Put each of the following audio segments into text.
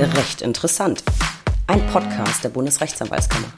Recht interessant. Ein Podcast der Bundesrechtsanwaltskammer.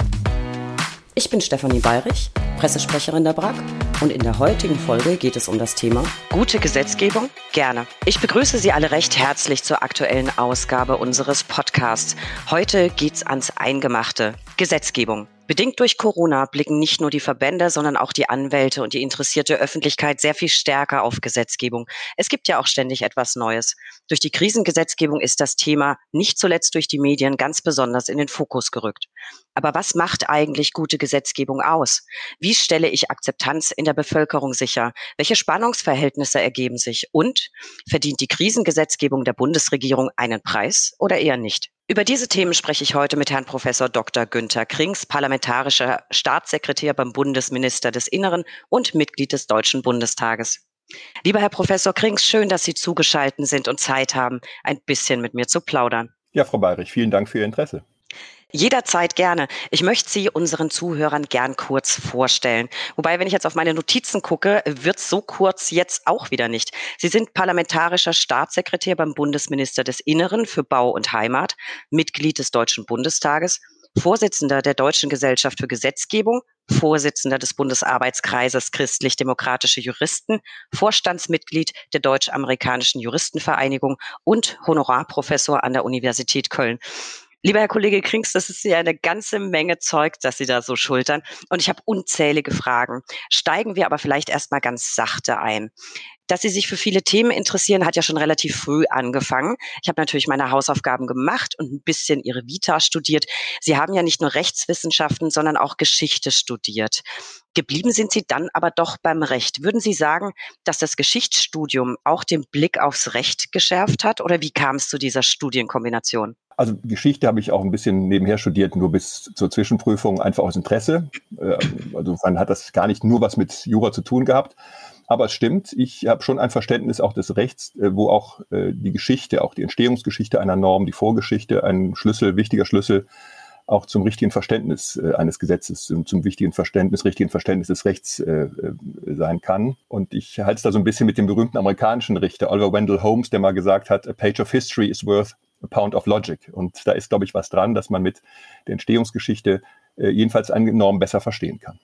Ich bin Stefanie Bayrich, Pressesprecherin der BRAG und in der heutigen Folge geht es um das Thema Gute Gesetzgebung? Gerne. Ich begrüße Sie alle recht herzlich zur aktuellen Ausgabe unseres Podcasts. Heute geht's ans Eingemachte. Gesetzgebung. Bedingt durch Corona blicken nicht nur die Verbände, sondern auch die Anwälte und die interessierte Öffentlichkeit sehr viel stärker auf Gesetzgebung. Es gibt ja auch ständig etwas Neues. Durch die Krisengesetzgebung ist das Thema nicht zuletzt durch die Medien ganz besonders in den Fokus gerückt. Aber was macht eigentlich gute Gesetzgebung aus? Wie stelle ich Akzeptanz in der Bevölkerung sicher? Welche Spannungsverhältnisse ergeben sich? Und verdient die Krisengesetzgebung der Bundesregierung einen Preis oder eher nicht? Über diese Themen spreche ich heute mit Herrn Professor Dr. Günther Krings, parlamentarischer Staatssekretär beim Bundesminister des Inneren und Mitglied des Deutschen Bundestages. Lieber Herr Professor Krings, schön, dass Sie zugeschaltet sind und Zeit haben, ein bisschen mit mir zu plaudern. Ja, Frau Bayrich, vielen Dank für Ihr Interesse. Jederzeit gerne. Ich möchte Sie unseren Zuhörern gern kurz vorstellen. Wobei, wenn ich jetzt auf meine Notizen gucke, wird so kurz jetzt auch wieder nicht. Sie sind parlamentarischer Staatssekretär beim Bundesminister des Inneren für Bau und Heimat, Mitglied des Deutschen Bundestages, Vorsitzender der Deutschen Gesellschaft für Gesetzgebung, Vorsitzender des Bundesarbeitskreises Christlich-Demokratische Juristen, Vorstandsmitglied der Deutsch-Amerikanischen Juristenvereinigung und Honorarprofessor an der Universität Köln. Lieber Herr Kollege Krings, das ist ja eine ganze Menge Zeug, das Sie da so schultern. Und ich habe unzählige Fragen. Steigen wir aber vielleicht erstmal ganz sachte ein. Dass Sie sich für viele Themen interessieren, hat ja schon relativ früh angefangen. Ich habe natürlich meine Hausaufgaben gemacht und ein bisschen Ihre Vita studiert. Sie haben ja nicht nur Rechtswissenschaften, sondern auch Geschichte studiert. Geblieben sind Sie dann aber doch beim Recht. Würden Sie sagen, dass das Geschichtsstudium auch den Blick aufs Recht geschärft hat? Oder wie kam es zu dieser Studienkombination? Also Geschichte habe ich auch ein bisschen nebenher studiert, nur bis zur Zwischenprüfung, einfach aus Interesse. Äh, also man hat das gar nicht nur was mit Jura zu tun gehabt. Aber es stimmt, ich habe schon ein Verständnis auch des Rechts, äh, wo auch äh, die Geschichte, auch die Entstehungsgeschichte einer Norm, die Vorgeschichte ein Schlüssel, wichtiger Schlüssel auch zum richtigen Verständnis eines Gesetzes, zum wichtigen Verständnis, richtigen Verständnis des Rechts äh, sein kann. Und ich halte es da so ein bisschen mit dem berühmten amerikanischen Richter Oliver Wendell Holmes, der mal gesagt hat, a page of history is worth pound of logic. Und da ist, glaube ich, was dran, dass man mit der Entstehungsgeschichte jedenfalls eine Norm besser verstehen kann.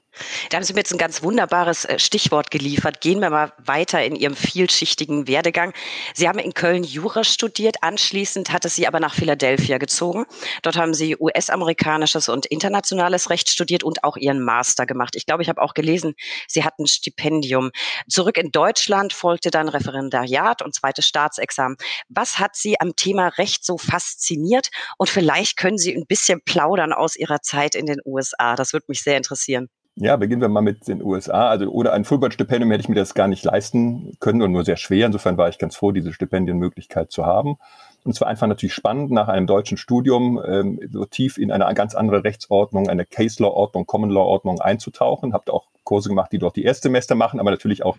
Da haben Sie mir jetzt ein ganz wunderbares äh, Stichwort geliefert. Gehen wir mal weiter in Ihrem vielschichtigen Werdegang. Sie haben in Köln Jura studiert, anschließend hat es Sie aber nach Philadelphia gezogen. Dort haben Sie US-amerikanisches und internationales Recht studiert und auch Ihren Master gemacht. Ich glaube, ich habe auch gelesen, Sie hatten ein Stipendium. Zurück in Deutschland folgte dann Referendariat und zweites Staatsexamen. Was hat Sie am Thema Recht so fasziniert? Und vielleicht können Sie ein bisschen plaudern aus Ihrer Zeit in den den USA? Das würde mich sehr interessieren. Ja, beginnen wir mal mit den USA. Also ohne ein Fulbright-Stipendium hätte ich mir das gar nicht leisten können und nur sehr schwer. Insofern war ich ganz froh, diese Stipendienmöglichkeit zu haben. Und es war einfach natürlich spannend, nach einem deutschen Studium ähm, so tief in eine ganz andere Rechtsordnung, eine Case-Law-Ordnung, Common-Law-Ordnung einzutauchen. Habe auch Kurse gemacht, die dort die Erstsemester machen, aber natürlich auch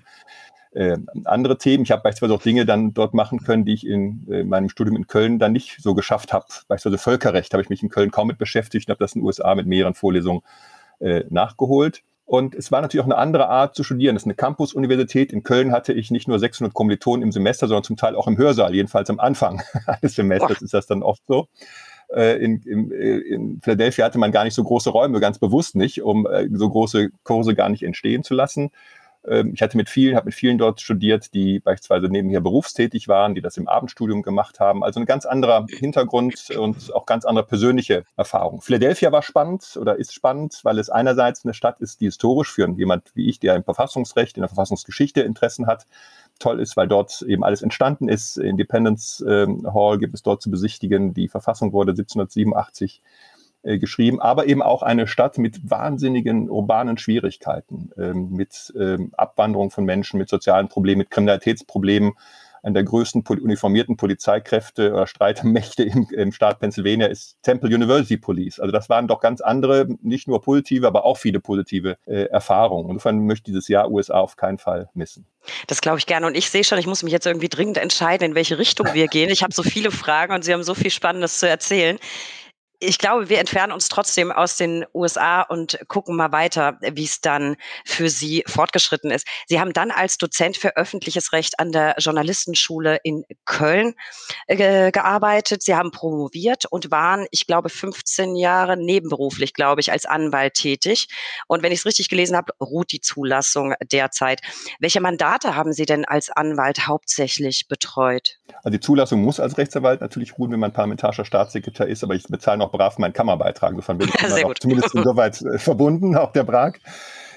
äh, andere Themen. Ich habe beispielsweise auch Dinge dann dort machen können, die ich in äh, meinem Studium in Köln dann nicht so geschafft habe. Beispielsweise Völkerrecht habe ich mich in Köln kaum mit beschäftigt und habe das in den USA mit mehreren Vorlesungen äh, nachgeholt. Und es war natürlich auch eine andere Art zu studieren. Das ist eine Campus-Universität. In Köln hatte ich nicht nur 600 Kommilitonen im Semester, sondern zum Teil auch im Hörsaal, jedenfalls am Anfang eines Semesters ist das dann oft so. Äh, in, in, in Philadelphia hatte man gar nicht so große Räume, ganz bewusst nicht, um äh, so große Kurse gar nicht entstehen zu lassen. Ähm, ich hatte mit vielen, habe mit vielen dort studiert, die beispielsweise nebenher berufstätig waren, die das im Abendstudium gemacht haben. Also ein ganz anderer Hintergrund und auch ganz andere persönliche Erfahrung. Philadelphia war spannend oder ist spannend, weil es einerseits eine Stadt ist, die historisch für jemand wie ich, der im Verfassungsrecht, in der Verfassungsgeschichte Interessen hat, toll ist, weil dort eben alles entstanden ist. Independence ähm, Hall gibt es dort zu besichtigen. Die Verfassung wurde 1787 äh, geschrieben, aber eben auch eine Stadt mit wahnsinnigen urbanen Schwierigkeiten, ähm, mit ähm, Abwanderung von Menschen, mit sozialen Problemen, mit Kriminalitätsproblemen. Eine der größten uniformierten Polizeikräfte oder Streitmächte im, im Staat Pennsylvania ist Temple University Police. Also das waren doch ganz andere, nicht nur positive, aber auch viele positive äh, Erfahrungen. Insofern möchte dieses Jahr USA auf keinen Fall missen. Das glaube ich gerne. Und ich sehe schon, ich muss mich jetzt irgendwie dringend entscheiden, in welche Richtung wir gehen. Ich habe so viele Fragen und Sie haben so viel Spannendes zu erzählen. Ich glaube, wir entfernen uns trotzdem aus den USA und gucken mal weiter, wie es dann für Sie fortgeschritten ist. Sie haben dann als Dozent für öffentliches Recht an der Journalistenschule in Köln äh, gearbeitet. Sie haben promoviert und waren, ich glaube, 15 Jahre nebenberuflich, glaube ich, als Anwalt tätig. Und wenn ich es richtig gelesen habe, ruht die Zulassung derzeit. Welche Mandate haben Sie denn als Anwalt hauptsächlich betreut? Also die Zulassung muss als Rechtsanwalt natürlich ruhen, wenn man parlamentarischer Staatssekretär ist, aber ich bezahle noch brav meinen Kammerbeitrag. Insofern bin ich immer noch zumindest insoweit äh, verbunden, auch der Brag.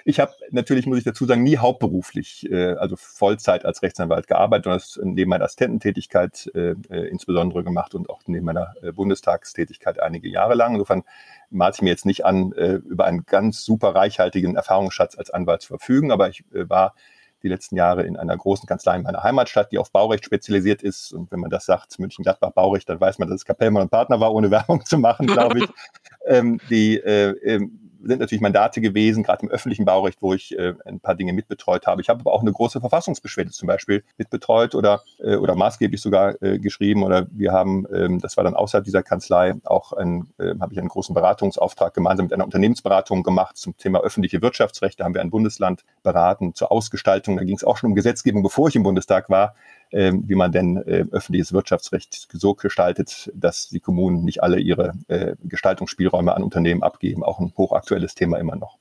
Ich habe natürlich, muss ich dazu sagen, nie hauptberuflich, äh, also Vollzeit als Rechtsanwalt gearbeitet und das neben meiner Assistententätigkeit äh, äh, insbesondere gemacht und auch neben meiner äh, Bundestagstätigkeit einige Jahre lang. Insofern maß ich mir jetzt nicht an, äh, über einen ganz super reichhaltigen Erfahrungsschatz als Anwalt zu verfügen, aber ich äh, war die letzten Jahre in einer großen Kanzlei in meiner Heimatstadt, die auf Baurecht spezialisiert ist. Und wenn man das sagt, München-Gladbach Baurecht, dann weiß man, dass es Kapellmann und Partner war, ohne Werbung zu machen, glaube ich. ähm, die äh, ähm, sind natürlich Mandate gewesen, gerade im öffentlichen Baurecht, wo ich äh, ein paar Dinge mitbetreut habe. Ich habe aber auch eine große Verfassungsbeschwerde zum Beispiel mitbetreut oder, äh, oder maßgeblich sogar äh, geschrieben. Oder wir haben, ähm, das war dann außerhalb dieser Kanzlei, auch ein, äh, habe ich einen großen Beratungsauftrag gemeinsam mit einer Unternehmensberatung gemacht zum Thema öffentliche Wirtschaftsrecht. Da haben wir ein Bundesland beraten zur Ausgestaltung. Da ging es auch schon um Gesetzgebung, bevor ich im Bundestag war wie man denn äh, öffentliches Wirtschaftsrecht so gestaltet, dass die Kommunen nicht alle ihre äh, Gestaltungsspielräume an Unternehmen abgeben. Auch ein hochaktuelles Thema immer noch.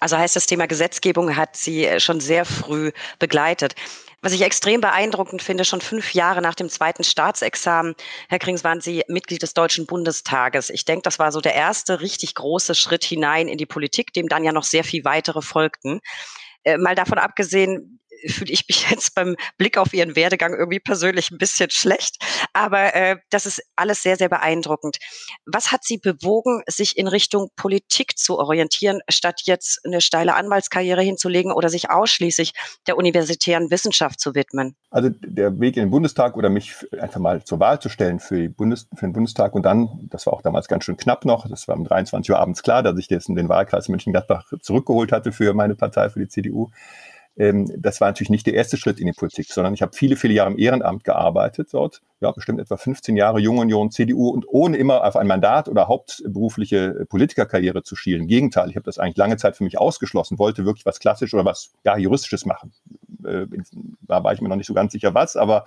Also heißt das Thema Gesetzgebung hat Sie äh, schon sehr früh begleitet. Was ich extrem beeindruckend finde, schon fünf Jahre nach dem zweiten Staatsexamen, Herr Krings, waren Sie Mitglied des Deutschen Bundestages. Ich denke, das war so der erste richtig große Schritt hinein in die Politik, dem dann ja noch sehr viel weitere folgten. Äh, mal davon abgesehen, fühle ich mich jetzt beim Blick auf ihren Werdegang irgendwie persönlich ein bisschen schlecht. Aber äh, das ist alles sehr, sehr beeindruckend. Was hat Sie bewogen, sich in Richtung Politik zu orientieren, statt jetzt eine steile Anwaltskarriere hinzulegen oder sich ausschließlich der universitären Wissenschaft zu widmen? Also der Weg in den Bundestag oder mich einfach mal zur Wahl zu stellen für, Bundes, für den Bundestag und dann, das war auch damals ganz schön knapp noch, das war um 23 Uhr abends klar, dass ich jetzt in den Wahlkreis München-Gladbach zurückgeholt hatte für meine Partei, für die CDU das war natürlich nicht der erste Schritt in die Politik, sondern ich habe viele, viele Jahre im Ehrenamt gearbeitet dort, ja, bestimmt etwa 15 Jahre Junge Union, CDU und ohne immer auf ein Mandat oder hauptberufliche Politikerkarriere zu schielen. Gegenteil, ich habe das eigentlich lange Zeit für mich ausgeschlossen, wollte wirklich was Klassisches oder was ja, Juristisches machen. Äh, da war ich mir noch nicht so ganz sicher was, aber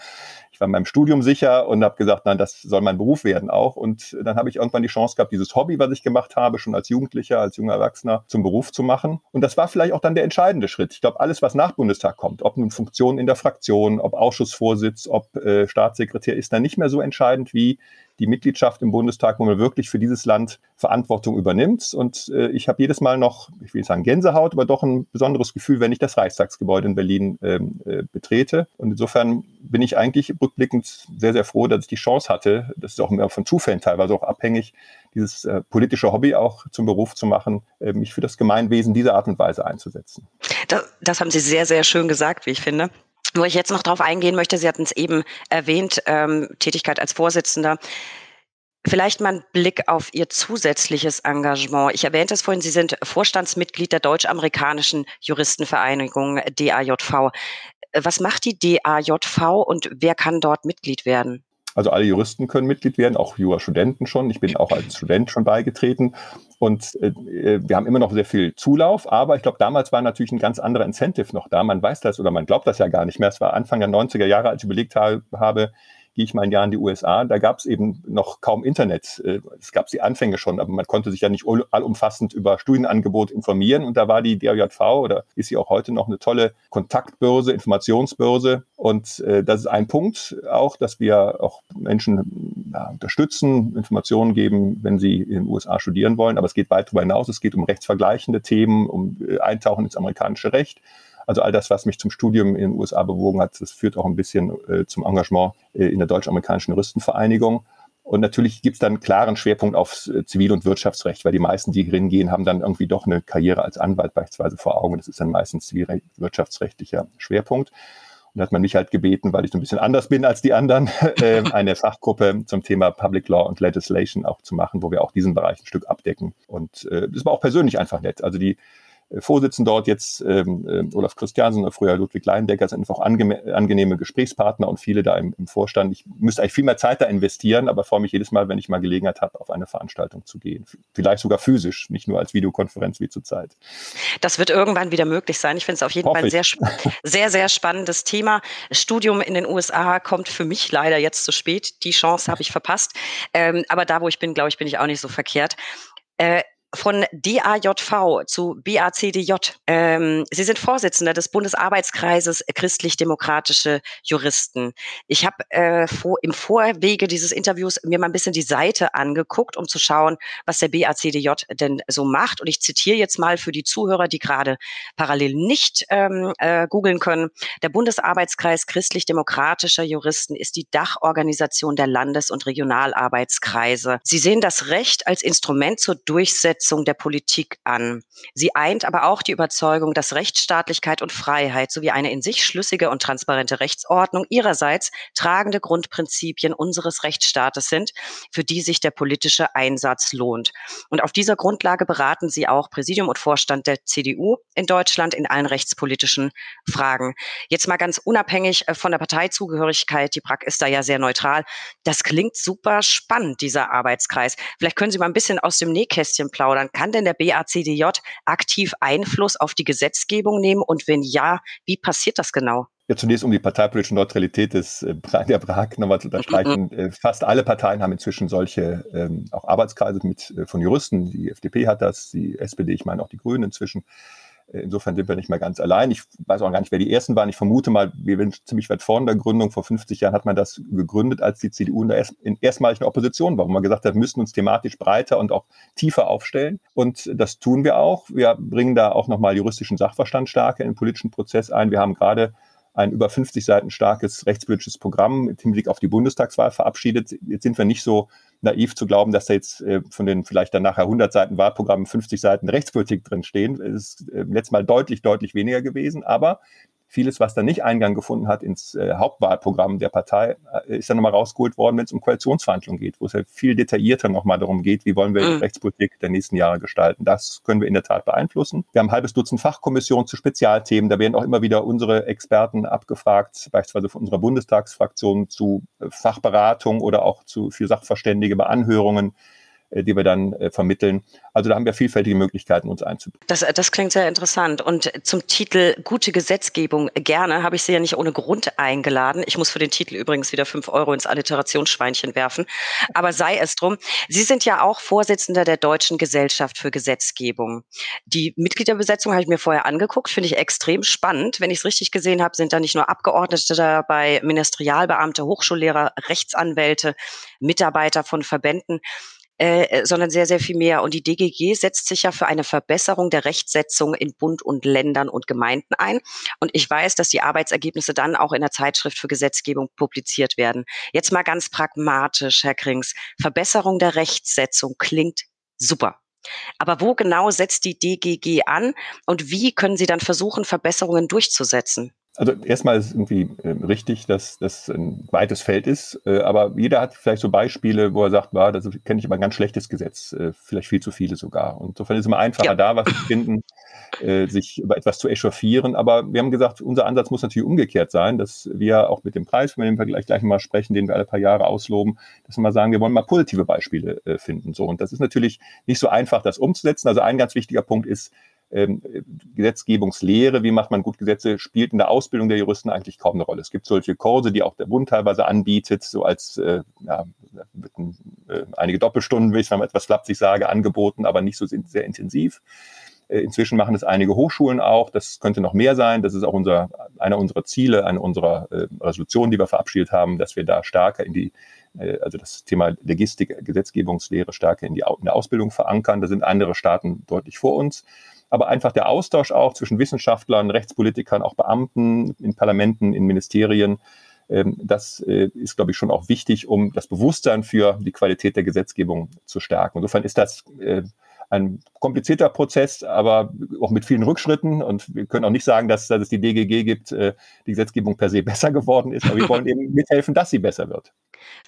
ich war in meinem Studium sicher und habe gesagt, nein, das soll mein Beruf werden auch. Und dann habe ich irgendwann die Chance gehabt, dieses Hobby, was ich gemacht habe, schon als Jugendlicher, als junger Erwachsener, zum Beruf zu machen. Und das war vielleicht auch dann der entscheidende Schritt. Ich glaube, alles, was nach Bundestag kommt, ob nun Funktionen in der Fraktion, ob Ausschussvorsitz, ob äh, Staatssekretär, ist dann nicht mehr so entscheidend wie die Mitgliedschaft im Bundestag, wo man wirklich für dieses Land Verantwortung übernimmt. Und äh, ich habe jedes Mal noch, ich will nicht sagen Gänsehaut, aber doch ein besonderes Gefühl, wenn ich das Reichstagsgebäude in Berlin ähm, äh, betrete. Und insofern bin ich eigentlich rückblickend sehr, sehr froh, dass ich die Chance hatte, das ist auch immer von Zufällen teilweise auch abhängig, dieses äh, politische Hobby auch zum Beruf zu machen, äh, mich für das Gemeinwesen dieser Art und Weise einzusetzen. Das, das haben Sie sehr, sehr schön gesagt, wie ich finde. Wo ich jetzt noch darauf eingehen möchte, Sie hatten es eben erwähnt, ähm, Tätigkeit als Vorsitzender. Vielleicht mal ein Blick auf Ihr zusätzliches Engagement. Ich erwähnte es vorhin, Sie sind Vorstandsmitglied der Deutsch-Amerikanischen Juristenvereinigung DAJV. Was macht die DAJV und wer kann dort Mitglied werden? Also alle Juristen können Mitglied werden, auch Jurastudenten schon. Ich bin auch als Student schon beigetreten. Und äh, wir haben immer noch sehr viel Zulauf, aber ich glaube, damals war natürlich ein ganz anderer Incentive noch da. Man weiß das oder man glaubt das ja gar nicht mehr. Es war Anfang der 90er Jahre, als ich überlegt habe, gehe ich mal ein Jahr in die USA, da gab es eben noch kaum Internet. Äh, es gab die Anfänge schon, aber man konnte sich ja nicht allumfassend über Studienangebot informieren. Und da war die DRJV oder ist sie auch heute noch eine tolle Kontaktbörse, Informationsbörse. Und äh, das ist ein Punkt auch, dass wir auch Menschen ja, unterstützen, Informationen geben, wenn sie in den USA studieren wollen. Aber es geht weit darüber hinaus. Es geht um rechtsvergleichende Themen, um äh, Eintauchen ins amerikanische Recht. Also all das, was mich zum Studium in den USA bewogen hat, das führt auch ein bisschen äh, zum Engagement äh, in der deutsch-amerikanischen Juristenvereinigung. Und natürlich gibt es dann einen klaren Schwerpunkt auf äh, Zivil- und Wirtschaftsrecht, weil die meisten, die hingehen, haben dann irgendwie doch eine Karriere als Anwalt beispielsweise vor Augen. Das ist dann meistens zivilwirtschaftsrechtlicher Schwerpunkt. Und da hat man mich halt gebeten, weil ich so ein bisschen anders bin als die anderen, äh, eine Fachgruppe zum Thema Public Law und Legislation auch zu machen, wo wir auch diesen Bereich ein Stück abdecken. Und äh, das war auch persönlich einfach nett. Also die Vorsitzenden dort jetzt, ähm, äh, Olaf Christiansen oder früher Ludwig Leindecker, sind einfach angenehme Gesprächspartner und viele da im, im, Vorstand. Ich müsste eigentlich viel mehr Zeit da investieren, aber freue mich jedes Mal, wenn ich mal Gelegenheit habe, auf eine Veranstaltung zu gehen. Vielleicht sogar physisch, nicht nur als Videokonferenz wie zurzeit. Das wird irgendwann wieder möglich sein. Ich finde es auf jeden Hoffe Fall ein sehr, sehr, sehr spannendes Thema. Studium in den USA kommt für mich leider jetzt zu spät. Die Chance habe ich verpasst. Ähm, aber da, wo ich bin, glaube ich, bin ich auch nicht so verkehrt. Äh, von DAJV zu BACDJ. Ähm, Sie sind Vorsitzender des Bundesarbeitskreises Christlich-Demokratische Juristen. Ich habe äh, vor, im Vorwege dieses Interviews mir mal ein bisschen die Seite angeguckt, um zu schauen, was der BACDJ denn so macht. Und ich zitiere jetzt mal für die Zuhörer, die gerade parallel nicht ähm, äh, googeln können. Der Bundesarbeitskreis Christlich-Demokratischer Juristen ist die Dachorganisation der Landes- und Regionalarbeitskreise. Sie sehen das Recht als Instrument zur Durchsetzung Umsetzung der Politik an. Sie eint aber auch die Überzeugung, dass Rechtsstaatlichkeit und Freiheit sowie eine in sich schlüssige und transparente Rechtsordnung ihrerseits tragende Grundprinzipien unseres Rechtsstaates sind, für die sich der politische Einsatz lohnt. Und auf dieser Grundlage beraten sie auch Präsidium und Vorstand der CDU in Deutschland in allen rechtspolitischen Fragen. Jetzt mal ganz unabhängig äh, von der Parteizugehörigkeit, die BRAC ist da ja sehr neutral. Das klingt super spannend, dieser Arbeitskreis. Vielleicht können Sie mal ein bisschen aus dem Nähkästchen plaudern plaudern. Kann denn der BACDJ aktiv Einfluss auf die Gesetzgebung nehmen? Und wenn ja, wie passiert das genau? Ja, zunächst um die parteipolitische Neutralität des äh, der Prag nochmal zu unterstreichen. Mhm. Fast alle Parteien haben inzwischen solche ähm, auch Arbeitskreise mit äh, von Juristen. Die FDP hat das, die SPD, ich meine auch die Grünen inzwischen. Äh, insofern sind wir nicht mehr ganz allein. Ich weiß auch gar nicht, wer die ersten waren. Ich vermute mal, wir sind ziemlich weit vorne der Gründung. Vor 50 Jahren hat man das gegründet, als die CDU in, der erst, in Opposition war, wo man gesagt hat, wir müssen uns thematisch breiter und auch tiefer aufstellen. Und das tun wir auch. Wir bringen da auch nochmal juristischen Sachverstand stärker in den politischen Prozess ein. Wir haben gerade ein über 50 Seiten starkes rechtspolitisches Programm mit Hinblick auf die Bundestagswahl verabschiedet. Jetzt sind wir nicht so naiv zu glauben, dass da jetzt äh, von den vielleicht dann nachher 100 Seiten Wahlprogrammen 50 Seiten Rechtspolitik drin stehen. Es ist äh, letztes Mal deutlich, deutlich weniger gewesen. Aber Vieles, was da nicht Eingang gefunden hat ins äh, Hauptwahlprogramm der Partei, äh, ist dann nochmal rausgeholt worden, wenn es um Koalitionsverhandlungen geht, wo es ja viel detaillierter nochmal darum geht, wie wollen wir mhm. Rechtspolitik der nächsten Jahre gestalten. Das können wir in der Tat beeinflussen. Wir haben ein halbes Dutzend Fachkommissionen zu Spezialthemen. Da werden auch immer wieder unsere Experten abgefragt, beispielsweise von unserer Bundestagsfraktion zu äh, Fachberatung oder auch zu, für Sachverständige bei Anhörungen die wir dann äh, vermitteln. Also da haben wir vielfältige Möglichkeiten, uns einzubringen. Das, das klingt sehr interessant. Und zum Titel Gute Gesetzgebung gerne habe ich Sie ja nicht ohne Grund eingeladen. Ich muss für den Titel übrigens wieder fünf Euro ins Alliterationsschweinchen werfen. Aber sei es drum. Sie sind ja auch Vorsitzender der Deutschen Gesellschaft für Gesetzgebung. Die Mitgliederbesetzung habe ich mir vorher angeguckt, finde ich extrem spannend. Wenn ich es richtig gesehen habe, sind da nicht nur Abgeordnete dabei, Ministerialbeamte, Hochschullehrer, Rechtsanwälte, Mitarbeiter von Verbänden äh, sondern sehr, sehr viel mehr. Und die DGG setzt sich ja für eine Verbesserung der Rechtsetzung in Bund und Ländern und Gemeinden ein. Und ich weiß, dass die Arbeitsergebnisse dann auch in der Zeitschrift für Gesetzgebung publiziert werden. Jetzt mal ganz pragmatisch, Herr Krings. Verbesserung der Rechtsetzung klingt super. Aber wo genau setzt die DGG an und wie können Sie dann versuchen, Verbesserungen durchzusetzen? Also erstmal ist es irgendwie äh, richtig, dass das ein weites Feld ist, äh, aber jeder hat vielleicht so Beispiele, wo er sagt, war, das kenne ich aber ein ganz schlechtes Gesetz, äh, vielleicht viel zu viele sogar. Und insofern ist es immer einfacher, ja. da was zu finden, äh, sich über etwas zu echauffieren. Aber wir haben gesagt, unser Ansatz muss natürlich umgekehrt sein, dass wir auch mit dem Preis, dem wir gleich, gleich mal sprechen, den wir alle paar Jahre ausloben, dass wir mal sagen, wir wollen mal positive Beispiele finden. So und das ist natürlich nicht so einfach, das umzusetzen. Also ein ganz wichtiger Punkt ist ähm, Gesetzgebungslehre, wie macht man gut Gesetze, spielt in der Ausbildung der Juristen eigentlich kaum eine Rolle. Es gibt solche Kurse, die auch der Bund teilweise anbietet, so als äh, ja, äh, einige Doppelstunden, will ich mal etwas flapsig sage, angeboten, aber nicht so sehr intensiv. Äh, inzwischen machen es einige Hochschulen auch. Das könnte noch mehr sein. Das ist auch unser, einer unserer Ziele, eine unserer äh, Resolutionen, die wir verabschiedet haben, dass wir da stärker in die, äh, also das Thema Logistik, Gesetzgebungslehre stärker in die in der Ausbildung verankern. Da sind andere Staaten deutlich vor uns aber einfach der Austausch auch zwischen Wissenschaftlern, Rechtspolitikern, auch Beamten in Parlamenten, in Ministerien, ähm, das äh, ist, glaube ich, schon auch wichtig, um das Bewusstsein für die Qualität der Gesetzgebung zu stärken. Insofern ist das äh, ein komplizierter Prozess, aber auch mit vielen Rückschritten. Und wir können auch nicht sagen, dass, dass es die DGG gibt, äh, die Gesetzgebung per se besser geworden ist. Aber wir wollen eben mithelfen, dass sie besser wird.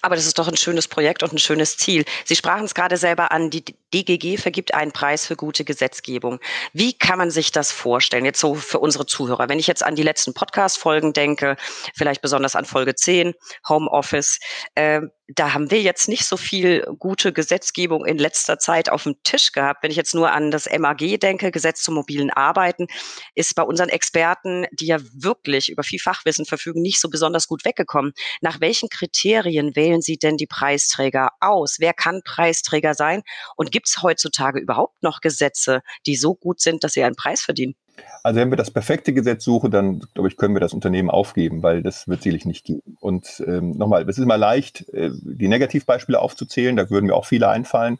Aber das ist doch ein schönes Projekt und ein schönes Ziel. Sie sprachen es gerade selber an, die DGG vergibt einen Preis für gute Gesetzgebung. Wie kann man sich das vorstellen, jetzt so für unsere Zuhörer? Wenn ich jetzt an die letzten Podcast-Folgen denke, vielleicht besonders an Folge 10, Homeoffice, äh, da haben wir jetzt nicht so viel gute Gesetzgebung in letzter Zeit auf dem Tisch gehabt. Wenn ich jetzt nur an das MAG denke, Gesetz zum mobilen Arbeiten, ist bei unseren Experten, die ja wirklich über viel Fachwissen verfügen, nicht so besonders gut weggekommen. Nach welchen Kriterien wählen Sie denn die Preisträger aus? Wer kann Preisträger sein? Und gibt es heutzutage überhaupt noch Gesetze, die so gut sind, dass sie einen Preis verdienen? Also wenn wir das perfekte Gesetz suchen, dann glaube ich, können wir das Unternehmen aufgeben, weil das wird sicherlich nicht geben. Und ähm, nochmal, es ist immer leicht, äh, die Negativbeispiele aufzuzählen, da würden mir auch viele einfallen,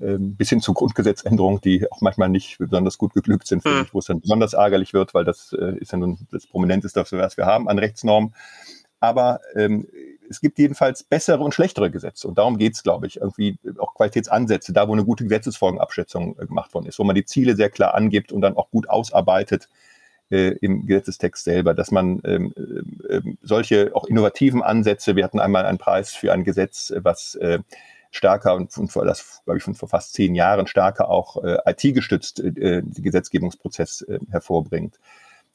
ähm, bis hin zu Grundgesetzänderungen, die auch manchmal nicht besonders gut geglückt sind, mhm. wo es dann besonders ärgerlich wird, weil das äh, ist ja nun das Prominenteste, was wir haben an Rechtsnormen. Aber ähm, es gibt jedenfalls bessere und schlechtere Gesetze. Und darum geht es, glaube ich, irgendwie auch Qualitätsansätze, da wo eine gute Gesetzesfolgenabschätzung äh, gemacht worden ist, wo man die Ziele sehr klar angibt und dann auch gut ausarbeitet äh, im Gesetzestext selber, dass man ähm, äh, solche auch innovativen Ansätze, wir hatten einmal einen Preis für ein Gesetz, was äh, stärker und, und das, glaube ich, von vor fast zehn Jahren stärker auch äh, IT-gestützt äh, den Gesetzgebungsprozess äh, hervorbringt.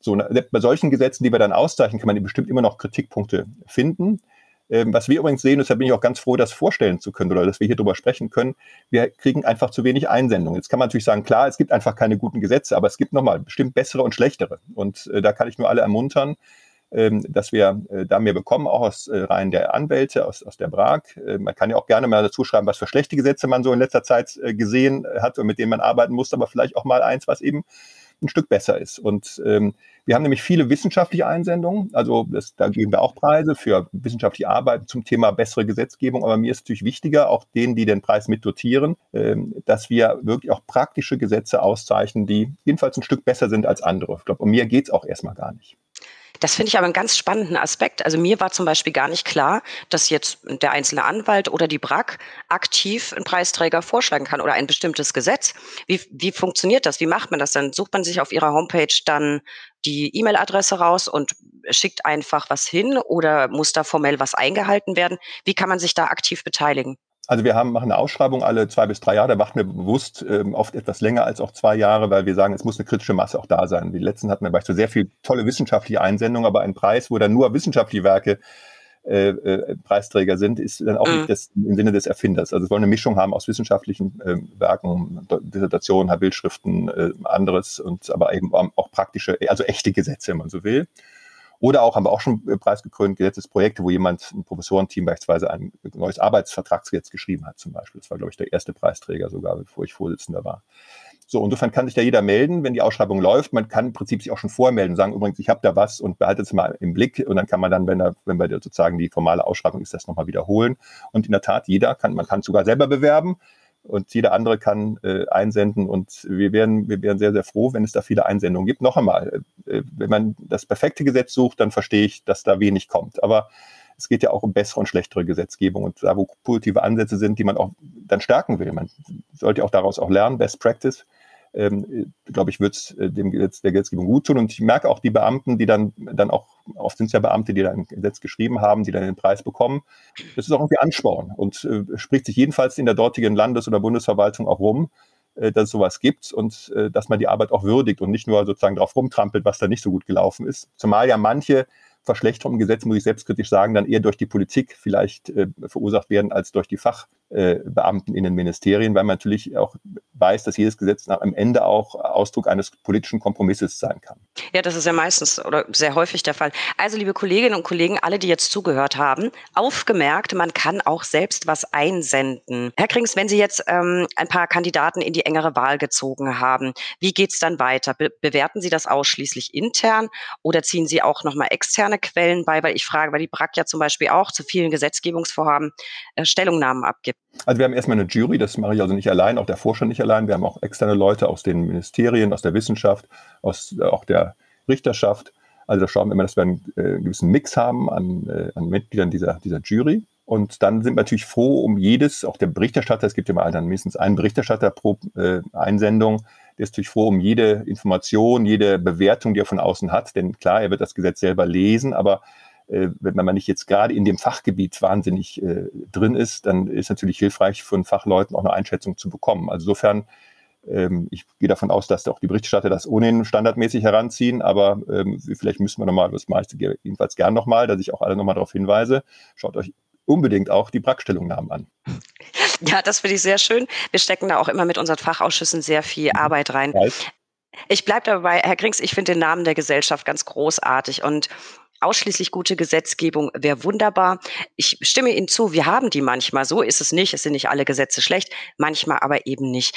So, bei solchen Gesetzen, die wir dann auszeichnen, kann man bestimmt immer noch Kritikpunkte finden. Ähm, was wir übrigens sehen, deshalb bin ich auch ganz froh, das vorstellen zu können oder dass wir hier drüber sprechen können, wir kriegen einfach zu wenig Einsendungen. Jetzt kann man natürlich sagen, klar, es gibt einfach keine guten Gesetze, aber es gibt nochmal bestimmt bessere und schlechtere. Und äh, da kann ich nur alle ermuntern, ähm, dass wir äh, da mehr bekommen, auch aus äh, Reihen der Anwälte, aus, aus der BRAG. Äh, man kann ja auch gerne mal dazu schreiben, was für schlechte Gesetze man so in letzter Zeit äh, gesehen hat und mit denen man arbeiten muss, aber vielleicht auch mal eins, was eben ein Stück besser ist. Und ähm, wir haben nämlich viele wissenschaftliche Einsendungen. Also das, da geben wir auch Preise für wissenschaftliche Arbeit zum Thema bessere Gesetzgebung. Aber mir ist natürlich wichtiger, auch denen, die den Preis mitdotieren, ähm, dass wir wirklich auch praktische Gesetze auszeichnen, die jedenfalls ein Stück besser sind als andere. Ich glaube, um mehr geht es auch erstmal gar nicht. Das finde ich aber einen ganz spannenden Aspekt. Also mir war zum Beispiel gar nicht klar, dass jetzt der einzelne Anwalt oder die BRAC aktiv einen Preisträger vorschlagen kann oder ein bestimmtes Gesetz. Wie, wie funktioniert das? Wie macht man das dann? Sucht man sich auf ihrer Homepage dann die E-Mail-Adresse raus und schickt einfach was hin oder muss da formell was eingehalten werden? Wie kann man sich da aktiv beteiligen? Also wir haben, machen eine Ausschreibung alle zwei bis drei Jahre. Da warten wir bewusst ähm, oft etwas länger als auch zwei Jahre, weil wir sagen, es muss eine kritische Masse auch da sein. Die letzten hatten wir beispielsweise sehr viel tolle wissenschaftliche Einsendungen, aber ein Preis, wo dann nur wissenschaftliche Werke äh, äh, Preisträger sind, ist dann auch mhm. nicht das, im Sinne des Erfinders. Also es wollen eine Mischung haben aus wissenschaftlichen äh, Werken, Dissertationen, Bildschriften, äh, anderes und aber eben auch praktische, also echte Gesetze, wenn man so will. Oder auch, haben wir auch schon äh, preisgekrönt, Gesetzesprojekte, wo jemand, ein Professorenteam beispielsweise ein neues Arbeitsvertragsgesetz geschrieben hat zum Beispiel. Das war, glaube ich, der erste Preisträger sogar, bevor ich Vorsitzender war. So, insofern kann sich da jeder melden, wenn die Ausschreibung läuft. Man kann im Prinzip sich auch schon vormelden sagen, übrigens, ich habe da was und behalte es mal im Blick. Und dann kann man dann, wenn, da, wenn wir sozusagen die formale Ausschreibung ist, das nochmal wiederholen. Und in der Tat, jeder kann, man kann sogar selber bewerben und jeder andere kann äh, einsenden und wir wären, wir wären sehr, sehr froh, wenn es da viele Einsendungen gibt. Noch einmal, äh, wenn man das perfekte Gesetz sucht, dann verstehe ich, dass da wenig kommt. Aber es geht ja auch um bessere und schlechtere Gesetzgebung und da, wo positive Ansätze sind, die man auch dann stärken will. Man sollte auch daraus auch lernen, Best Practice ähm, glaube ich, wird es äh, dem Gesetz, der Gesetzgebung gut tun. Und ich merke auch die Beamten, die dann, dann auch, oft sind es ja Beamte, die dann ein Gesetz geschrieben haben, die dann den Preis bekommen. Das ist auch irgendwie Ansporn und äh, spricht sich jedenfalls in der dortigen Landes- oder Bundesverwaltung auch rum, äh, dass es sowas gibt und äh, dass man die Arbeit auch würdigt und nicht nur sozusagen darauf rumtrampelt, was da nicht so gut gelaufen ist. Zumal ja manche Verschlechterungen im Gesetz, muss ich selbstkritisch sagen, dann eher durch die Politik vielleicht äh, verursacht werden als durch die Fachbeamten in den Ministerien, weil man natürlich auch weiß, dass jedes Gesetz am Ende auch Ausdruck eines politischen Kompromisses sein kann. Ja, das ist ja meistens oder sehr häufig der Fall. Also, liebe Kolleginnen und Kollegen, alle, die jetzt zugehört haben, aufgemerkt, man kann auch selbst was einsenden. Herr Krings, wenn Sie jetzt ähm, ein paar Kandidaten in die engere Wahl gezogen haben, wie geht es dann weiter? Be bewerten Sie das ausschließlich intern oder ziehen Sie auch nochmal externe Quellen bei? Weil ich frage, weil die BRAC ja zum Beispiel auch zu vielen Gesetzgebungsvorhaben äh, Stellungnahmen abgibt. Also wir haben erstmal eine Jury, das mache ich also nicht allein, auch der Forscher nicht allein. Wir haben auch externe Leute aus den Ministerien, aus der Wissenschaft, aus äh, auch der Richterschaft. Also da schauen wir immer, dass wir einen äh, gewissen Mix haben an, äh, an Mitgliedern dieser, dieser Jury. Und dann sind wir natürlich froh um jedes, auch der Berichterstatter, es gibt ja mal dann mindestens einen Berichterstatter pro äh, Einsendung, der ist natürlich froh um jede Information, jede Bewertung, die er von außen hat. Denn klar, er wird das Gesetz selber lesen, aber wenn man nicht jetzt gerade in dem Fachgebiet wahnsinnig äh, drin ist, dann ist natürlich hilfreich von Fachleuten auch eine Einschätzung zu bekommen. Also insofern, ähm, ich gehe davon aus, dass auch die Berichterstatter das ohnehin standardmäßig heranziehen, aber ähm, vielleicht müssen wir nochmal, das meiste jedenfalls gern nochmal, dass ich auch alle nochmal darauf hinweise, schaut euch unbedingt auch die Brackstellungnahmen an. Ja, das finde ich sehr schön. Wir stecken da auch immer mit unseren Fachausschüssen sehr viel mhm. Arbeit rein. Ich bleibe dabei, Herr Grings, ich finde den Namen der Gesellschaft ganz großartig und ausschließlich gute Gesetzgebung wäre wunderbar. Ich stimme Ihnen zu, wir haben die manchmal, so ist es nicht, es sind nicht alle Gesetze schlecht, manchmal aber eben nicht.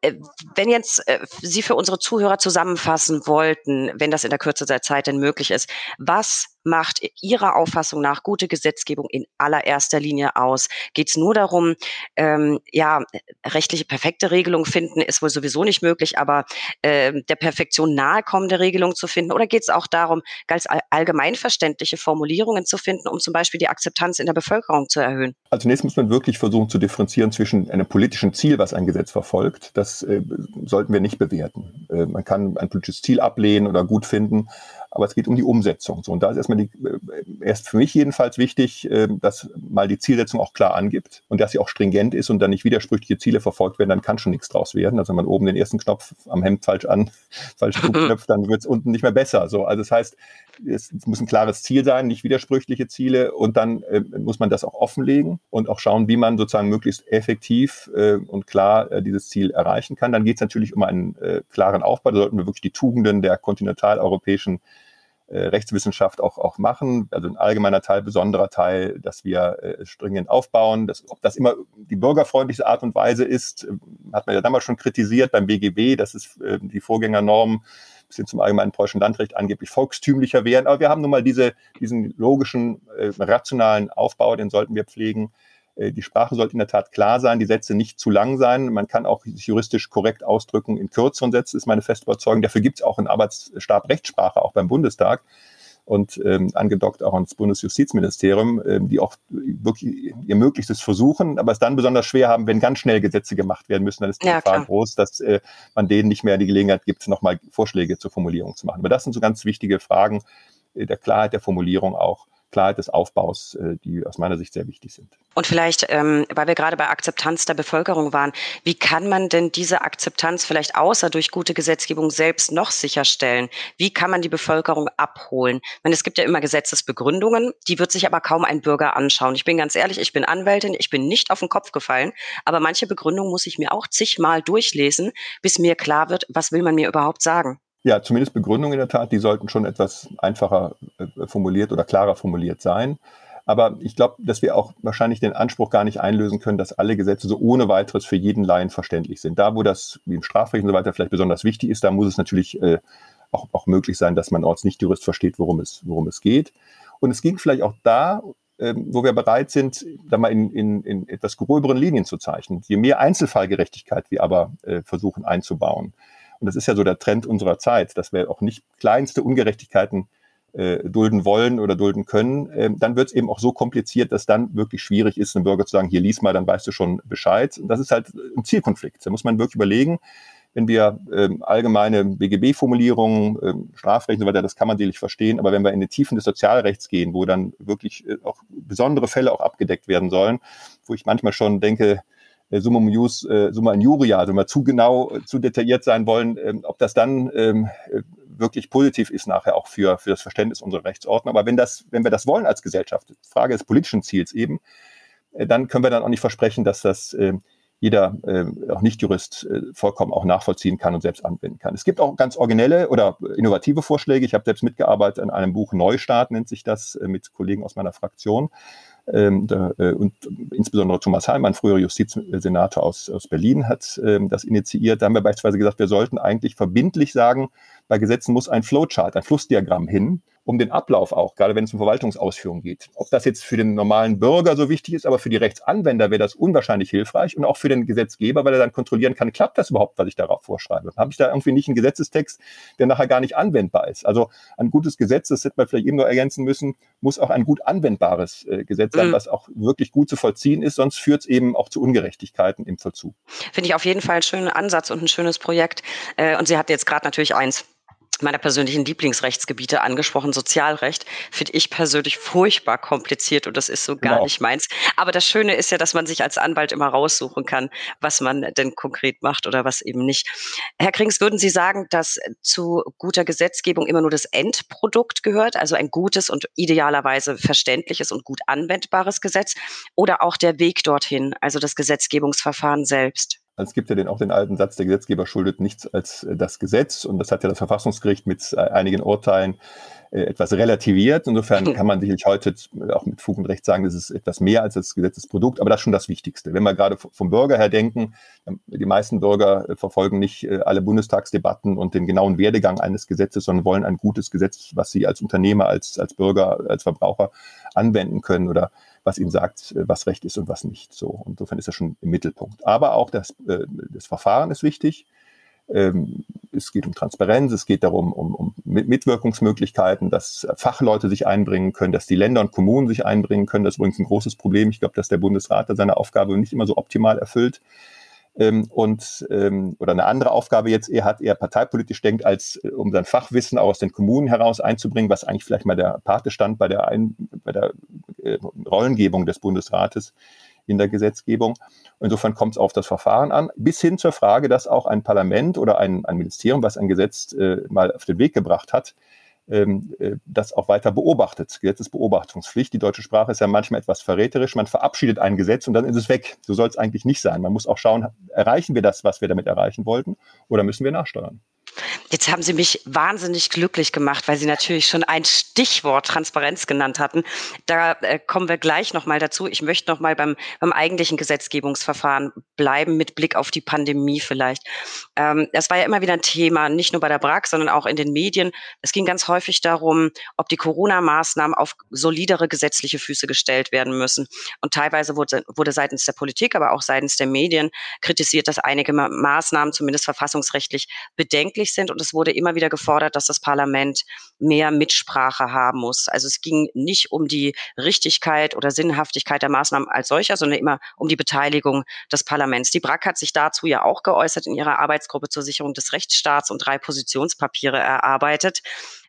Äh, wenn jetzt äh, Sie für unsere Zuhörer zusammenfassen wollten, wenn das in der Kürze der Zeit denn möglich ist, was macht Ihrer Auffassung nach gute Gesetzgebung in allererster Linie aus? Geht es nur darum, ähm, ja, rechtliche perfekte Regelung finden, ist wohl sowieso nicht möglich, aber äh, der Perfektion nahe kommende Regelung zu finden? Oder geht es auch darum, ganz allgemeinverständliche Formulierungen zu finden, um zum Beispiel die Akzeptanz in der Bevölkerung zu erhöhen? Also zunächst muss man wirklich versuchen zu differenzieren zwischen einem politischen Ziel, was ein Gesetz verfolgt. Das äh, sollten wir nicht bewerten. Äh, man kann ein politisches Ziel ablehnen oder gut finden, aber es geht um die Umsetzung. So, und da ist erstmal die, äh, erst für mich jedenfalls wichtig, äh, dass mal die Zielsetzung auch klar angibt und dass sie auch stringent ist und dann nicht widersprüchliche Ziele verfolgt werden, dann kann schon nichts draus werden. Also wenn man oben den ersten Knopf am Hemd falsch an, falsch knöpft, dann wird es unten nicht mehr besser. So, also das heißt, es muss ein klares Ziel sein, nicht widersprüchliche Ziele und dann äh, muss man das auch offenlegen und auch schauen, wie man sozusagen möglichst effektiv äh, und klar äh, dieses Ziel erreichen kann. Dann geht es natürlich um einen äh, klaren Aufbau. Da sollten wir wirklich die Tugenden der kontinentaleuropäischen äh, Rechtswissenschaft auch, auch machen. Also ein allgemeiner Teil, besonderer Teil, dass wir äh, stringent aufbauen. Das, ob das immer die bürgerfreundlichste Art und Weise ist, äh, hat man ja damals schon kritisiert beim BGB, dass es äh, die Vorgängernormen bis hin zum allgemeinen preußischen Landrecht angeblich volkstümlicher wären. Aber wir haben nun mal diese, diesen logischen, äh, rationalen Aufbau, den sollten wir pflegen. Äh, die Sprache sollte in der Tat klar sein, die Sätze nicht zu lang sein. Man kann auch juristisch korrekt ausdrücken in kürzeren Sätzen, ist meine feste Überzeugung. Dafür gibt es auch einen Arbeitsstab Rechtssprache, auch beim Bundestag und ähm, angedockt auch ans Bundesjustizministerium, ähm, die auch wirklich ihr Möglichstes versuchen, aber es dann besonders schwer haben, wenn ganz schnell Gesetze gemacht werden müssen, dann ist die ja, Gefahr groß, dass äh, man denen nicht mehr die Gelegenheit gibt, nochmal Vorschläge zur Formulierung zu machen. Aber das sind so ganz wichtige Fragen äh, der Klarheit der Formulierung auch. Klarheit des Aufbaus, äh, die aus meiner Sicht sehr wichtig sind. Und vielleicht, ähm, weil wir gerade bei Akzeptanz der Bevölkerung waren, wie kann man denn diese Akzeptanz vielleicht außer durch gute Gesetzgebung selbst noch sicherstellen? Wie kann man die Bevölkerung abholen? Meine, es gibt ja immer Gesetzesbegründungen, die wird sich aber kaum ein Bürger anschauen. Ich bin ganz ehrlich, ich bin Anwältin, ich bin nicht auf den Kopf gefallen, aber manche Begründung muss ich mir auch zigmal durchlesen, bis mir klar wird, was will man mir überhaupt sagen. Ja, zumindest Begründungen in der Tat, die sollten schon etwas einfacher äh, formuliert oder klarer formuliert sein. Aber ich glaube, dass wir auch wahrscheinlich den Anspruch gar nicht einlösen können, dass alle Gesetze so ohne weiteres für jeden Laien verständlich sind. Da, wo das wie im Strafrecht und so weiter vielleicht besonders wichtig ist, da muss es natürlich äh, auch, auch möglich sein, dass man als Nicht-Jurist versteht, worum es, worum es geht. Und es ging vielleicht auch da, ähm, wo wir bereit sind, da mal in, in, in etwas gröberen Linien zu zeichnen. Je mehr Einzelfallgerechtigkeit wir aber äh, versuchen einzubauen, und das ist ja so der Trend unserer Zeit, dass wir auch nicht kleinste Ungerechtigkeiten äh, dulden wollen oder dulden können, äh, dann wird es eben auch so kompliziert, dass dann wirklich schwierig ist, einem Bürger zu sagen, hier lies mal, dann weißt du schon Bescheid. Und das ist halt ein Zielkonflikt. Da muss man wirklich überlegen, wenn wir ähm, allgemeine BGB-Formulierungen, ähm, Strafrecht und so weiter, das kann man sicherlich verstehen, aber wenn wir in die Tiefen des Sozialrechts gehen, wo dann wirklich äh, auch besondere Fälle auch abgedeckt werden sollen, wo ich manchmal schon denke, äh, Summa Jus, äh, Summa Injuria, also mal zu genau, äh, zu detailliert sein wollen, ähm, ob das dann ähm, äh, wirklich positiv ist nachher auch für, für das Verständnis unserer Rechtsordnung. Aber wenn das, wenn wir das wollen als Gesellschaft, Frage des politischen Ziels eben, äh, dann können wir dann auch nicht versprechen, dass das äh, jeder äh, auch Nicht-Jurist äh, vollkommen auch nachvollziehen kann und selbst anwenden kann. Es gibt auch ganz originelle oder innovative Vorschläge. Ich habe selbst mitgearbeitet an einem Buch Neustart, nennt sich das, mit Kollegen aus meiner Fraktion. Ähm, da, äh, und insbesondere Thomas Heim, ein früherer Justizsenator aus, aus Berlin, hat ähm, das initiiert. Da haben wir beispielsweise gesagt, wir sollten eigentlich verbindlich sagen, bei Gesetzen muss ein Flowchart, ein Flussdiagramm hin, um den Ablauf auch, gerade wenn es um Verwaltungsausführung geht. Ob das jetzt für den normalen Bürger so wichtig ist, aber für die Rechtsanwender wäre das unwahrscheinlich hilfreich und auch für den Gesetzgeber, weil er dann kontrollieren kann, klappt das überhaupt, was ich darauf vorschreibe? Habe ich da irgendwie nicht einen Gesetzestext, der nachher gar nicht anwendbar ist? Also ein gutes Gesetz, das hätte man vielleicht eben nur ergänzen müssen, muss auch ein gut anwendbares äh, Gesetz sein, mhm. was auch wirklich gut zu vollziehen ist, sonst führt es eben auch zu Ungerechtigkeiten im Vollzug. Finde ich auf jeden Fall einen schönen Ansatz und ein schönes Projekt. Äh, und Sie hatten jetzt gerade natürlich eins meiner persönlichen Lieblingsrechtsgebiete angesprochen. Sozialrecht finde ich persönlich furchtbar kompliziert und das ist so gar genau. nicht meins. Aber das Schöne ist ja, dass man sich als Anwalt immer raussuchen kann, was man denn konkret macht oder was eben nicht. Herr Krings, würden Sie sagen, dass zu guter Gesetzgebung immer nur das Endprodukt gehört, also ein gutes und idealerweise verständliches und gut anwendbares Gesetz oder auch der Weg dorthin, also das Gesetzgebungsverfahren selbst? Also es gibt ja den, auch den alten Satz, der Gesetzgeber schuldet nichts als äh, das Gesetz. Und das hat ja das Verfassungsgericht mit äh, einigen Urteilen äh, etwas relativiert. Insofern kann man sicherlich heute auch mit Fug und Recht sagen, das ist etwas mehr als das Gesetzesprodukt, aber das ist schon das Wichtigste. Wenn wir gerade vom Bürger her denken, die meisten Bürger verfolgen nicht alle Bundestagsdebatten und den genauen Werdegang eines Gesetzes, sondern wollen ein gutes Gesetz, was sie als Unternehmer, als, als Bürger, als Verbraucher anwenden können oder was ihnen sagt, äh, was Recht ist und was nicht. So, insofern ist das schon im Mittelpunkt. Aber auch das, äh, das Verfahren ist wichtig. Ähm, es geht um Transparenz, es geht darum, um, um Mitwirkungsmöglichkeiten, dass Fachleute sich einbringen können, dass die Länder und Kommunen sich einbringen können. Das ist übrigens ein großes Problem. Ich glaube, dass der Bundesrat da seine Aufgabe nicht immer so optimal erfüllt ähm, und ähm, oder eine andere Aufgabe jetzt er hat, eher parteipolitisch denkt, als äh, um sein Fachwissen auch aus den Kommunen heraus einzubringen, was eigentlich vielleicht mal der Pate stand bei der, Ein bei der äh, Rollengebung des Bundesrates in der Gesetzgebung. Insofern kommt es auf das Verfahren an, bis hin zur Frage, dass auch ein Parlament oder ein, ein Ministerium, was ein Gesetz äh, mal auf den Weg gebracht hat, ähm, äh, das auch weiter beobachtet. Gesetzesbeobachtungspflicht. Die deutsche Sprache ist ja manchmal etwas verräterisch. Man verabschiedet ein Gesetz und dann ist es weg. So soll es eigentlich nicht sein. Man muss auch schauen, erreichen wir das, was wir damit erreichen wollten, oder müssen wir nachsteuern? Jetzt haben Sie mich wahnsinnig glücklich gemacht, weil Sie natürlich schon ein Stichwort Transparenz genannt hatten. Da äh, kommen wir gleich nochmal dazu. Ich möchte nochmal beim, beim eigentlichen Gesetzgebungsverfahren bleiben, mit Blick auf die Pandemie vielleicht. Ähm, das war ja immer wieder ein Thema, nicht nur bei der BRAG, sondern auch in den Medien. Es ging ganz häufig darum, ob die Corona-Maßnahmen auf solidere gesetzliche Füße gestellt werden müssen. Und teilweise wurde, wurde seitens der Politik, aber auch seitens der Medien kritisiert, dass einige Maßnahmen zumindest verfassungsrechtlich bedenklich sind und es wurde immer wieder gefordert, dass das Parlament mehr Mitsprache haben muss. Also es ging nicht um die Richtigkeit oder Sinnhaftigkeit der Maßnahmen als solcher, sondern immer um die Beteiligung des Parlaments. Die BRAC hat sich dazu ja auch geäußert in ihrer Arbeitsgruppe zur Sicherung des Rechtsstaats und drei Positionspapiere erarbeitet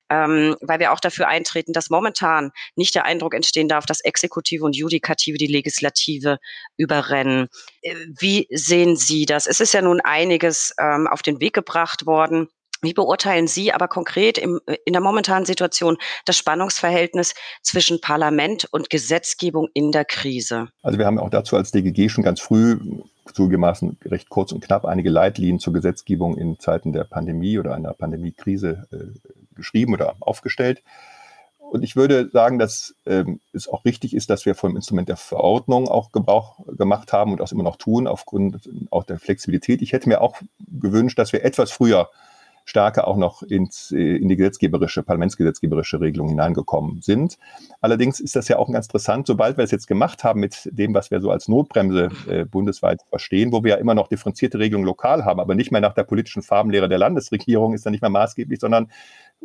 ähm, weil wir auch dafür eintreten, dass momentan nicht der Eindruck entstehen darf, dass Exekutive und Judikative die Legislative überrennen. Äh, wie sehen Sie das? Es ist ja nun einiges ähm, auf den Weg gebracht worden. Wie beurteilen Sie aber konkret im, in der momentanen Situation das Spannungsverhältnis zwischen Parlament und Gesetzgebung in der Krise? Also wir haben auch dazu als DGG schon ganz früh zugegebenermaßen recht kurz und knapp einige Leitlinien zur Gesetzgebung in Zeiten der Pandemie oder einer Pandemiekrise äh, geschrieben oder aufgestellt. Und ich würde sagen, dass ähm, es auch richtig ist, dass wir vom Instrument der Verordnung auch Gebrauch gemacht haben und das immer noch tun, aufgrund auch der Flexibilität. Ich hätte mir auch gewünscht, dass wir etwas früher stärker auch noch ins, äh, in die gesetzgeberische, parlamentsgesetzgeberische Regelung hineingekommen sind. Allerdings ist das ja auch ganz interessant, sobald wir es jetzt gemacht haben mit dem, was wir so als Notbremse äh, bundesweit verstehen, wo wir ja immer noch differenzierte Regelungen lokal haben, aber nicht mehr nach der politischen Farbenlehre der Landesregierung ist dann nicht mehr maßgeblich, sondern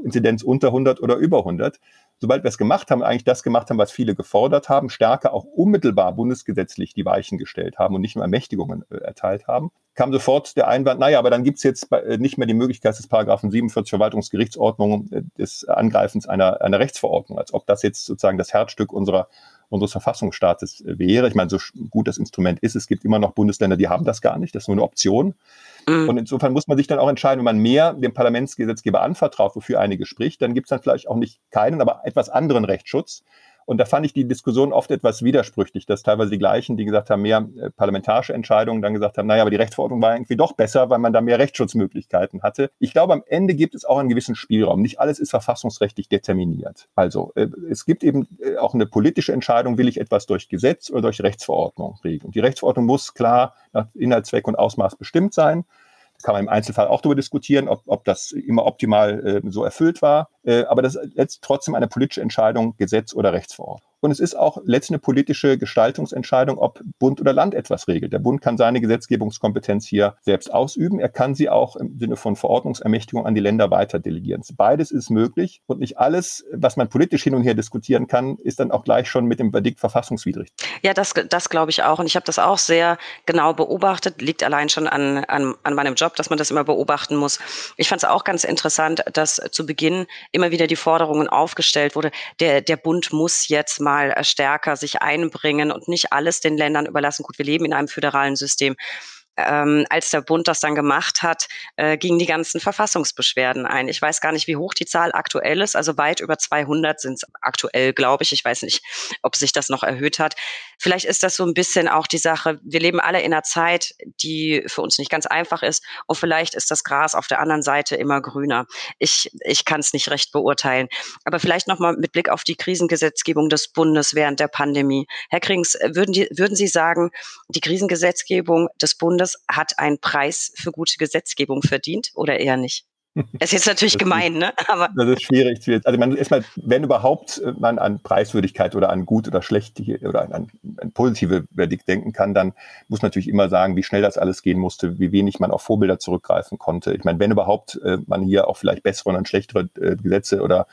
Inzidenz unter 100 oder über 100 sobald wir es gemacht haben, eigentlich das gemacht haben, was viele gefordert haben, stärker auch unmittelbar bundesgesetzlich die Weichen gestellt haben und nicht nur Ermächtigungen äh, erteilt haben, kam sofort der Einwand, naja, aber dann gibt's jetzt äh, nicht mehr die Möglichkeit des Paragraphen 47 Verwaltungsgerichtsordnung äh, des Angreifens einer, einer Rechtsverordnung, als ob das jetzt sozusagen das Herzstück unserer unseres Verfassungsstaates wäre. Ich meine, so gut das Instrument ist, es gibt immer noch Bundesländer, die haben das gar nicht. Das ist nur eine Option. Mhm. Und insofern muss man sich dann auch entscheiden, wenn man mehr dem Parlamentsgesetzgeber anvertraut, wofür einige spricht, dann gibt es dann vielleicht auch nicht keinen, aber etwas anderen Rechtsschutz. Und da fand ich die Diskussion oft etwas widersprüchlich, dass teilweise die gleichen, die gesagt haben, mehr äh, parlamentarische Entscheidungen, dann gesagt haben, naja, aber die Rechtsverordnung war irgendwie doch besser, weil man da mehr Rechtsschutzmöglichkeiten hatte. Ich glaube, am Ende gibt es auch einen gewissen Spielraum. Nicht alles ist verfassungsrechtlich determiniert. Also äh, es gibt eben äh, auch eine politische Entscheidung, will ich etwas durch Gesetz oder durch Rechtsverordnung regeln. Die Rechtsverordnung muss klar nach Inhalt, Zweck und Ausmaß bestimmt sein. Kann man im Einzelfall auch darüber diskutieren, ob, ob das immer optimal äh, so erfüllt war. Äh, aber das ist trotzdem eine politische Entscheidung, Gesetz oder Rechtsverordnung. Und es ist auch letztlich eine politische Gestaltungsentscheidung, ob Bund oder Land etwas regelt. Der Bund kann seine Gesetzgebungskompetenz hier selbst ausüben. Er kann sie auch im Sinne von Verordnungsermächtigung an die Länder weiter delegieren. Beides ist möglich und nicht alles, was man politisch hin und her diskutieren kann, ist dann auch gleich schon mit dem Verdikt verfassungswidrig. Ja, das, das glaube ich auch. Und ich habe das auch sehr genau beobachtet. Liegt allein schon an, an, an meinem Job, dass man das immer beobachten muss. Ich fand es auch ganz interessant, dass zu Beginn immer wieder die Forderungen aufgestellt wurde, der, der Bund muss jetzt mal stärker sich einbringen und nicht alles den Ländern überlassen. Gut, wir leben in einem föderalen System ähm, als der Bund das dann gemacht hat, äh, gingen die ganzen Verfassungsbeschwerden ein. Ich weiß gar nicht, wie hoch die Zahl aktuell ist. Also weit über 200 sind es aktuell, glaube ich. Ich weiß nicht, ob sich das noch erhöht hat. Vielleicht ist das so ein bisschen auch die Sache. Wir leben alle in einer Zeit, die für uns nicht ganz einfach ist. Und vielleicht ist das Gras auf der anderen Seite immer grüner. Ich, ich kann es nicht recht beurteilen. Aber vielleicht nochmal mit Blick auf die Krisengesetzgebung des Bundes während der Pandemie. Herr Krings, würden, die, würden Sie sagen, die Krisengesetzgebung des Bundes Bundes hat einen Preis für gute Gesetzgebung verdient oder eher nicht? Das ist jetzt natürlich das gemein, ist, ne? Aber das ist schwierig. Also man erstmal, wenn überhaupt äh, man an Preiswürdigkeit oder an gut oder schlecht oder an, an positive Verdikt denken kann, dann muss man natürlich immer sagen, wie schnell das alles gehen musste, wie wenig man auf Vorbilder zurückgreifen konnte. Ich meine, wenn überhaupt äh, man hier auch vielleicht bessere und schlechtere äh, Gesetze oder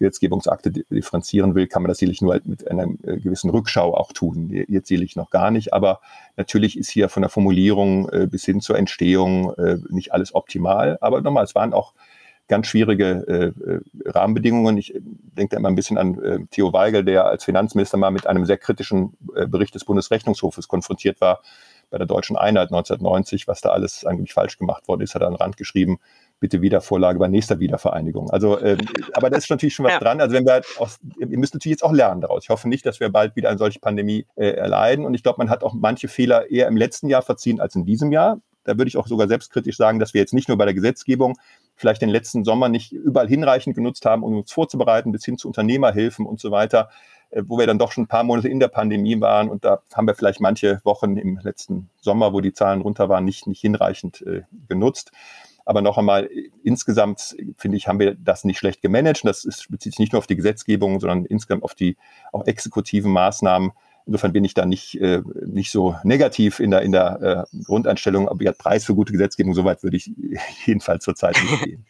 Gesetzgebungsakte differenzieren will, kann man das sicherlich nur mit einer äh, gewissen Rückschau auch tun. Jetzt sicherlich noch gar nicht, aber natürlich ist hier von der Formulierung äh, bis hin zur Entstehung äh, nicht alles optimal. Aber nochmal, es waren auch ganz schwierige äh, Rahmenbedingungen. Ich denke da immer ein bisschen an äh, Theo Weigel, der als Finanzminister mal mit einem sehr kritischen äh, Bericht des Bundesrechnungshofes konfrontiert war bei der deutschen Einheit 1990, was da alles angeblich falsch gemacht worden ist, hat er an den Rand geschrieben, bitte Wiedervorlage bei nächster Wiedervereinigung. Also, äh, aber da ist natürlich schon was ja. dran. Also wenn wir halt aus, ihr müsst natürlich jetzt auch lernen daraus. Ich hoffe nicht, dass wir bald wieder eine solche Pandemie äh, erleiden. Und ich glaube, man hat auch manche Fehler eher im letzten Jahr verziehen als in diesem Jahr. Da würde ich auch sogar selbstkritisch sagen, dass wir jetzt nicht nur bei der Gesetzgebung vielleicht den letzten Sommer nicht überall hinreichend genutzt haben, um uns vorzubereiten, bis hin zu Unternehmerhilfen und so weiter, äh, wo wir dann doch schon ein paar Monate in der Pandemie waren. Und da haben wir vielleicht manche Wochen im letzten Sommer, wo die Zahlen runter waren, nicht, nicht hinreichend äh, genutzt. Aber noch einmal, insgesamt finde ich, haben wir das nicht schlecht gemanagt. Das ist, bezieht sich nicht nur auf die Gesetzgebung, sondern insgesamt auf die auch exekutiven Maßnahmen. Insofern bin ich da nicht, äh, nicht so negativ in der, in der äh, Grundeinstellung. Aber ja, Preis für gute Gesetzgebung, soweit würde ich jedenfalls zurzeit nicht gehen.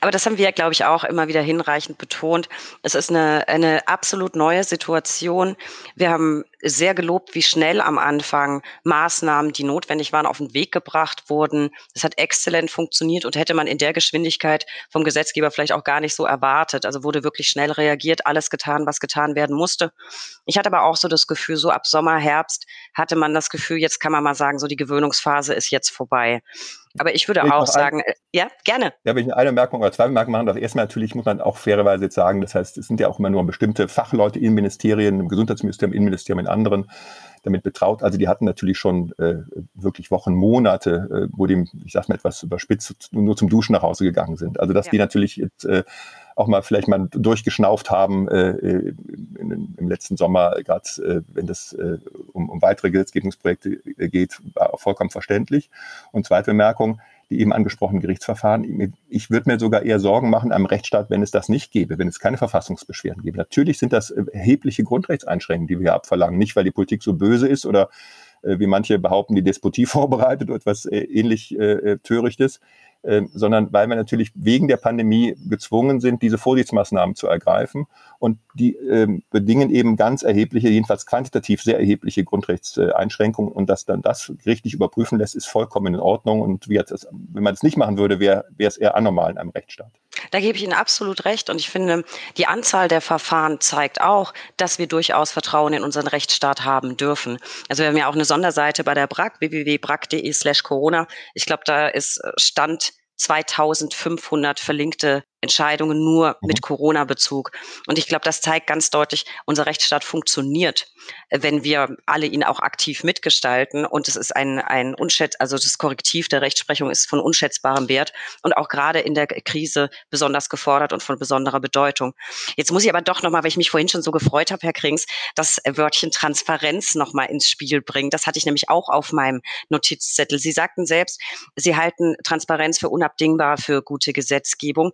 Aber das haben wir, glaube ich, auch immer wieder hinreichend betont. Es ist eine, eine absolut neue Situation. Wir haben sehr gelobt, wie schnell am Anfang Maßnahmen, die notwendig waren, auf den Weg gebracht wurden. Das hat exzellent funktioniert und hätte man in der Geschwindigkeit vom Gesetzgeber vielleicht auch gar nicht so erwartet. Also wurde wirklich schnell reagiert, alles getan, was getan werden musste. Ich hatte aber auch so das Gefühl, so ab Sommer, Herbst hatte man das Gefühl, jetzt kann man mal sagen, so die Gewöhnungsphase ist jetzt vorbei. Aber ich würde ich auch sagen, ein, äh, ja, gerne. Ja, wenn ich eine Bemerkung oder zwei Bemerkungen machen darf. Erstmal natürlich muss man auch fairerweise jetzt sagen, das heißt, es sind ja auch immer nur bestimmte Fachleute in Ministerien, im Gesundheitsministerium, im Innenministerium, in anderen damit betraut. Also die hatten natürlich schon äh, wirklich Wochen, Monate, äh, wo die, ich sag mal etwas überspitzt, nur zum Duschen nach Hause gegangen sind. Also dass ja. die natürlich jetzt äh, auch mal vielleicht mal durchgeschnauft haben äh, in, im letzten Sommer, gerade äh, wenn das äh, um, um weitere Gesetzgebungsprojekte äh, geht, war auch vollkommen verständlich. Und zweite Bemerkung, die eben angesprochenen Gerichtsverfahren. Ich würde mir sogar eher Sorgen machen am Rechtsstaat, wenn es das nicht gäbe, wenn es keine Verfassungsbeschwerden gäbe. Natürlich sind das erhebliche Grundrechtseinschränkungen, die wir abverlangen. Nicht, weil die Politik so böse ist oder äh, wie manche behaupten, die Despotie vorbereitet oder etwas äh, ähnlich äh, äh Törichtes, sondern weil wir natürlich wegen der Pandemie gezwungen sind, diese Vorsichtsmaßnahmen zu ergreifen. Und die ähm, bedingen eben ganz erhebliche, jedenfalls quantitativ sehr erhebliche Grundrechtseinschränkungen. Und dass dann das gerichtlich überprüfen lässt, ist vollkommen in Ordnung. Und wie das, wenn man es nicht machen würde, wäre es eher anormal in einem Rechtsstaat. Da gebe ich Ihnen absolut recht. Und ich finde, die Anzahl der Verfahren zeigt auch, dass wir durchaus Vertrauen in unseren Rechtsstaat haben dürfen. Also wir haben ja auch eine Sonderseite bei der BRAC, www.brac.de slash Corona. Ich glaube, da ist Stand 2500 verlinkte Entscheidungen nur mhm. mit Corona-Bezug. Und ich glaube, das zeigt ganz deutlich, unser Rechtsstaat funktioniert, wenn wir alle ihn auch aktiv mitgestalten. Und es ist ein, ein unschätz, also das Korrektiv der Rechtsprechung ist von unschätzbarem Wert und auch gerade in der Krise besonders gefordert und von besonderer Bedeutung. Jetzt muss ich aber doch nochmal, weil ich mich vorhin schon so gefreut habe, Herr Krings, das Wörtchen Transparenz nochmal ins Spiel bringen. Das hatte ich nämlich auch auf meinem Notizzettel. Sie sagten selbst, Sie halten Transparenz für unabdingbar für gute Gesetzgebung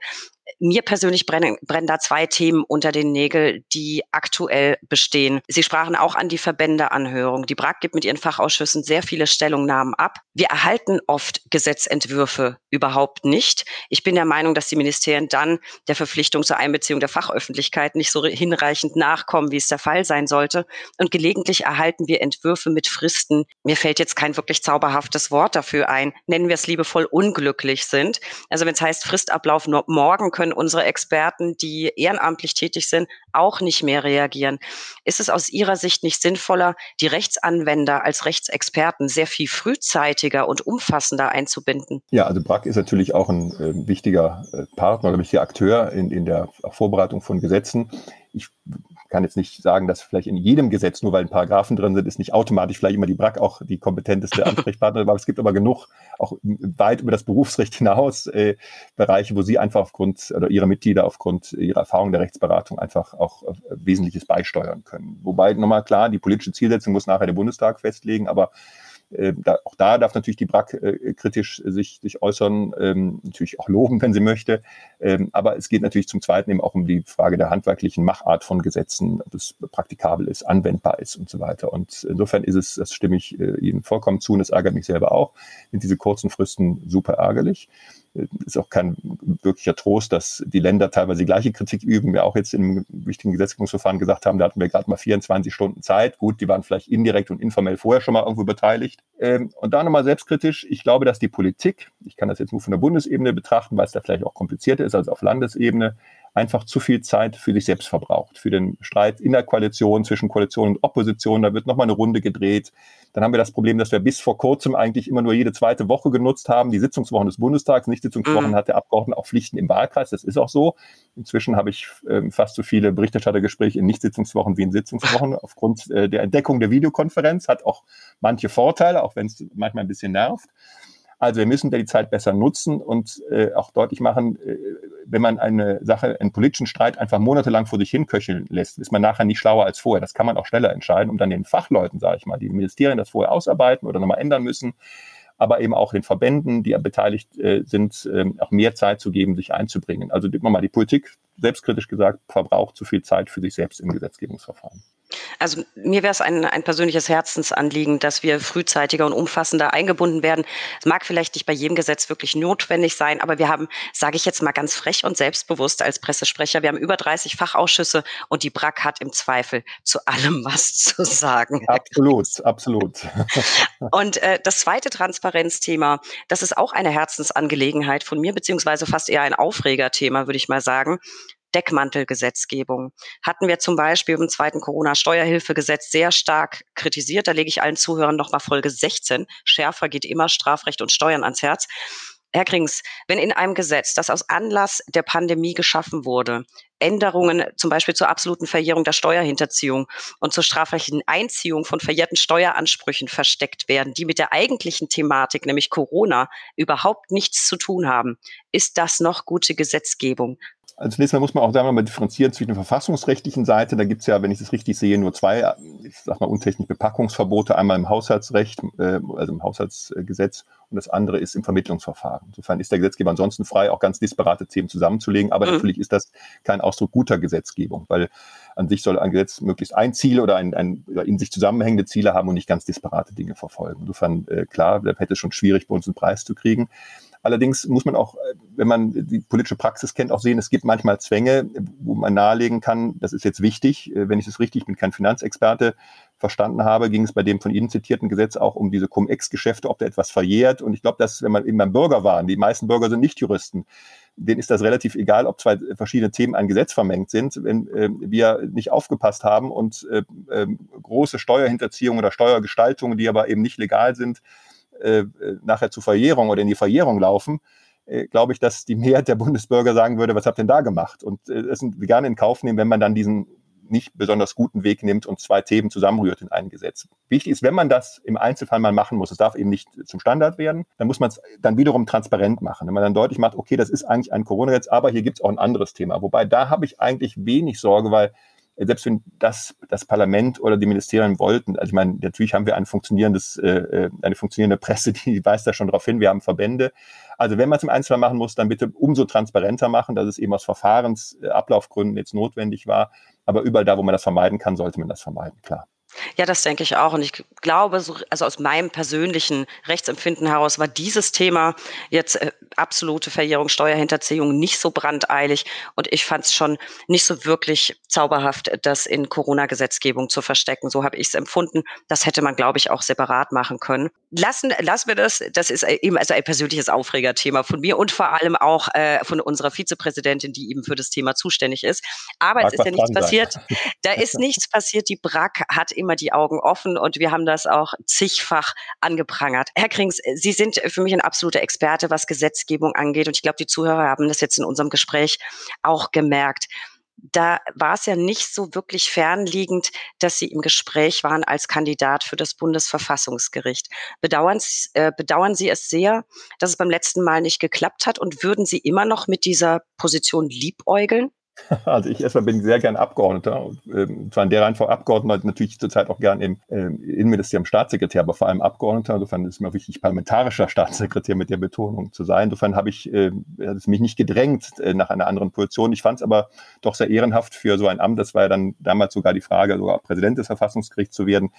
mir persönlich brennen, brennen da zwei Themen unter den Nägeln, die aktuell bestehen. Sie sprachen auch an die Verbändeanhörung. Die BRAG gibt mit ihren Fachausschüssen sehr viele Stellungnahmen ab. Wir erhalten oft Gesetzentwürfe überhaupt nicht. Ich bin der Meinung, dass die Ministerien dann der Verpflichtung zur Einbeziehung der Fachöffentlichkeit nicht so hinreichend nachkommen, wie es der Fall sein sollte. Und gelegentlich erhalten wir Entwürfe mit Fristen. Mir fällt jetzt kein wirklich zauberhaftes Wort dafür ein. Nennen wir es liebevoll unglücklich sind. Also wenn es heißt Fristablauf nur morgen können unsere Experten, die ehrenamtlich tätig sind, auch nicht mehr reagieren. Ist es aus Ihrer Sicht nicht sinnvoller, die Rechtsanwender als Rechtsexperten sehr viel frühzeitiger und umfassender einzubinden? Ja, also BRAC ist natürlich auch ein äh, wichtiger äh, Partner oder wichtiger Akteur in, in der Vorbereitung von Gesetzen. Ich kann jetzt nicht sagen, dass vielleicht in jedem Gesetz, nur weil ein Paragraphen drin sind, ist nicht automatisch vielleicht immer die BRAC auch die kompetenteste Ansprechpartnerin, aber es gibt aber genug, auch weit über das Berufsrecht hinaus, äh, Bereiche, wo sie einfach aufgrund oder ihre Mitglieder aufgrund ihrer Erfahrung der Rechtsberatung einfach auch äh, Wesentliches beisteuern können. Wobei nochmal klar, die politische Zielsetzung muss nachher der Bundestag festlegen, aber da, auch da darf natürlich die BRAC äh, kritisch sich, sich äußern, ähm, natürlich auch loben, wenn sie möchte. Ähm, aber es geht natürlich zum Zweiten eben auch um die Frage der handwerklichen Machart von Gesetzen, ob es praktikabel ist, anwendbar ist und so weiter. Und insofern ist es, das stimme ich äh, Ihnen vollkommen zu und es ärgert mich selber auch, sind diese kurzen Fristen super ärgerlich ist auch kein wirklicher Trost, dass die Länder teilweise die gleiche Kritik üben. Wir auch jetzt im wichtigen Gesetzgebungsverfahren gesagt haben, da hatten wir gerade mal 24 Stunden Zeit. Gut, die waren vielleicht indirekt und informell vorher schon mal irgendwo beteiligt. Ähm, und da nochmal selbstkritisch. Ich glaube, dass die Politik, ich kann das jetzt nur von der Bundesebene betrachten, weil es da vielleicht auch komplizierter ist als auf Landesebene, einfach zu viel Zeit für sich selbst verbraucht. Für den Streit in der Koalition, zwischen Koalition und Opposition, da wird nochmal eine Runde gedreht. Dann haben wir das Problem, dass wir bis vor kurzem eigentlich immer nur jede zweite Woche genutzt haben, die Sitzungswochen des Bundestags. Nicht Sitzungswochen mhm. hat der Abgeordnete auch Pflichten im Wahlkreis, das ist auch so. Inzwischen habe ich äh, fast so viele Berichterstattergespräche in Nicht-Sitzungswochen wie in Sitzungswochen aufgrund äh, der Entdeckung der Videokonferenz. Hat auch manche Vorteile, auch wenn es manchmal ein bisschen nervt. Also wir müssen da die Zeit besser nutzen und äh, auch deutlich machen, äh, wenn man eine Sache, einen politischen Streit einfach monatelang vor sich hinköcheln lässt, ist man nachher nicht schlauer als vorher. Das kann man auch schneller entscheiden, um dann den Fachleuten, sage ich mal, die Ministerien das vorher ausarbeiten oder nochmal ändern müssen, aber eben auch den Verbänden, die beteiligt äh, sind, äh, auch mehr Zeit zu geben, sich einzubringen. Also mal die Politik, selbstkritisch gesagt, verbraucht zu viel Zeit für sich selbst im Gesetzgebungsverfahren. Also mir wäre es ein, ein persönliches Herzensanliegen, dass wir frühzeitiger und umfassender eingebunden werden. Es mag vielleicht nicht bei jedem Gesetz wirklich notwendig sein, aber wir haben, sage ich jetzt mal ganz frech und selbstbewusst als Pressesprecher, wir haben über 30 Fachausschüsse und die BRAC hat im Zweifel zu allem was zu sagen. Absolut, absolut. und äh, das zweite Transparenzthema, das ist auch eine Herzensangelegenheit von mir, beziehungsweise fast eher ein Aufregerthema, würde ich mal sagen. Deckmantelgesetzgebung. Hatten wir zum Beispiel im zweiten Corona-Steuerhilfegesetz sehr stark kritisiert. Da lege ich allen Zuhörern nochmal Folge 16. Schärfer geht immer Strafrecht und Steuern ans Herz. Herr Krings, wenn in einem Gesetz, das aus Anlass der Pandemie geschaffen wurde, Änderungen zum Beispiel zur absoluten Verjährung der Steuerhinterziehung und zur strafrechtlichen Einziehung von verjährten Steueransprüchen versteckt werden, die mit der eigentlichen Thematik, nämlich Corona, überhaupt nichts zu tun haben, ist das noch gute Gesetzgebung? Also zunächst mal muss man auch sagen, mal differenzieren zwischen der verfassungsrechtlichen Seite. Da gibt es ja, wenn ich das richtig sehe, nur zwei, ich sag mal, untechnische Bepackungsverbote. Einmal im Haushaltsrecht, äh, also im Haushaltsgesetz und das andere ist im Vermittlungsverfahren. Insofern ist der Gesetzgeber ansonsten frei, auch ganz disparate Themen zusammenzulegen. Aber mhm. natürlich ist das kein Ausdruck guter Gesetzgebung, weil an sich soll ein Gesetz möglichst ein Ziel oder ein, ein in sich zusammenhängende Ziele haben und nicht ganz disparate Dinge verfolgen. Insofern, äh, klar, da hätte es schon schwierig, bei uns einen Preis zu kriegen. Allerdings muss man auch, äh, wenn man die politische Praxis kennt, auch sehen, es gibt manchmal Zwänge, wo man nahelegen kann, das ist jetzt wichtig. Äh, wenn ich es richtig, ich bin kein Finanzexperte, verstanden habe, ging es bei dem von Ihnen zitierten Gesetz auch um diese Cum-Ex-Geschäfte, ob da etwas verjährt. Und ich glaube, dass, wenn man eben beim Bürger waren, die meisten Bürger sind nicht Juristen, denen ist das relativ egal, ob zwei verschiedene Themen ein Gesetz vermengt sind. Wenn äh, wir nicht aufgepasst haben und äh, äh, große Steuerhinterziehungen oder Steuergestaltungen, die aber eben nicht legal sind, äh, nachher zur Verjährung oder in die Verjährung laufen, äh, glaube ich, dass die Mehrheit der Bundesbürger sagen würde, was habt ihr denn da gemacht? Und äh, es gerne in Kauf nehmen, wenn man dann diesen nicht besonders guten Weg nimmt und zwei Themen zusammenrührt in ein Gesetz. Wichtig ist, wenn man das im Einzelfall mal machen muss, es darf eben nicht zum Standard werden, dann muss man es dann wiederum transparent machen. Wenn man dann deutlich macht, okay, das ist eigentlich ein Corona-Gesetz, aber hier gibt es auch ein anderes Thema. Wobei da habe ich eigentlich wenig Sorge, weil selbst wenn das das Parlament oder die Ministerien wollten, also ich meine, natürlich haben wir ein funktionierendes, äh, äh eine funktionierende Presse, die weist da schon darauf hin, wir haben Verbände. Also wenn man es im Einzelfall machen muss, dann bitte umso transparenter machen, dass es eben aus Verfahrensablaufgründen jetzt notwendig war. Aber überall da, wo man das vermeiden kann, sollte man das vermeiden, klar. Ja, das denke ich auch. Und ich glaube, so, also aus meinem persönlichen Rechtsempfinden heraus war dieses Thema jetzt äh, absolute Verjährung, Steuerhinterziehung nicht so brandeilig. Und ich fand es schon nicht so wirklich zauberhaft, das in Corona-Gesetzgebung zu verstecken. So habe ich es empfunden. Das hätte man, glaube ich, auch separat machen können. Lassen, lassen wir das. Das ist eben also ein persönliches Aufregerthema von mir und vor allem auch äh, von unserer Vizepräsidentin, die eben für das Thema zuständig ist. Aber Mag es ist ja nichts passiert. Da ist nichts passiert. Die BRAC hat immer die Augen offen und wir haben das auch zigfach angeprangert. Herr Krings, Sie sind für mich ein absoluter Experte, was Gesetzgebung angeht und ich glaube, die Zuhörer haben das jetzt in unserem Gespräch auch gemerkt da war es ja nicht so wirklich fernliegend, dass Sie im Gespräch waren als Kandidat für das Bundesverfassungsgericht. Bedauern, äh, bedauern Sie es sehr, dass es beim letzten Mal nicht geklappt hat und würden Sie immer noch mit dieser Position liebäugeln? Also ich erstmal bin sehr gern Abgeordneter, ähm, zwar in der Reihenfolge Abgeordneter, natürlich zurzeit auch gern im äh, Innenministerium Staatssekretär, aber vor allem Abgeordneter. Insofern ist es mir wichtig, parlamentarischer Staatssekretär mit der Betonung zu sein. Insofern habe ich äh, hat es mich nicht gedrängt äh, nach einer anderen Position. Ich fand es aber doch sehr ehrenhaft für so ein Amt. Das war ja dann damals sogar die Frage, sogar Präsident des Verfassungsgerichts zu werden,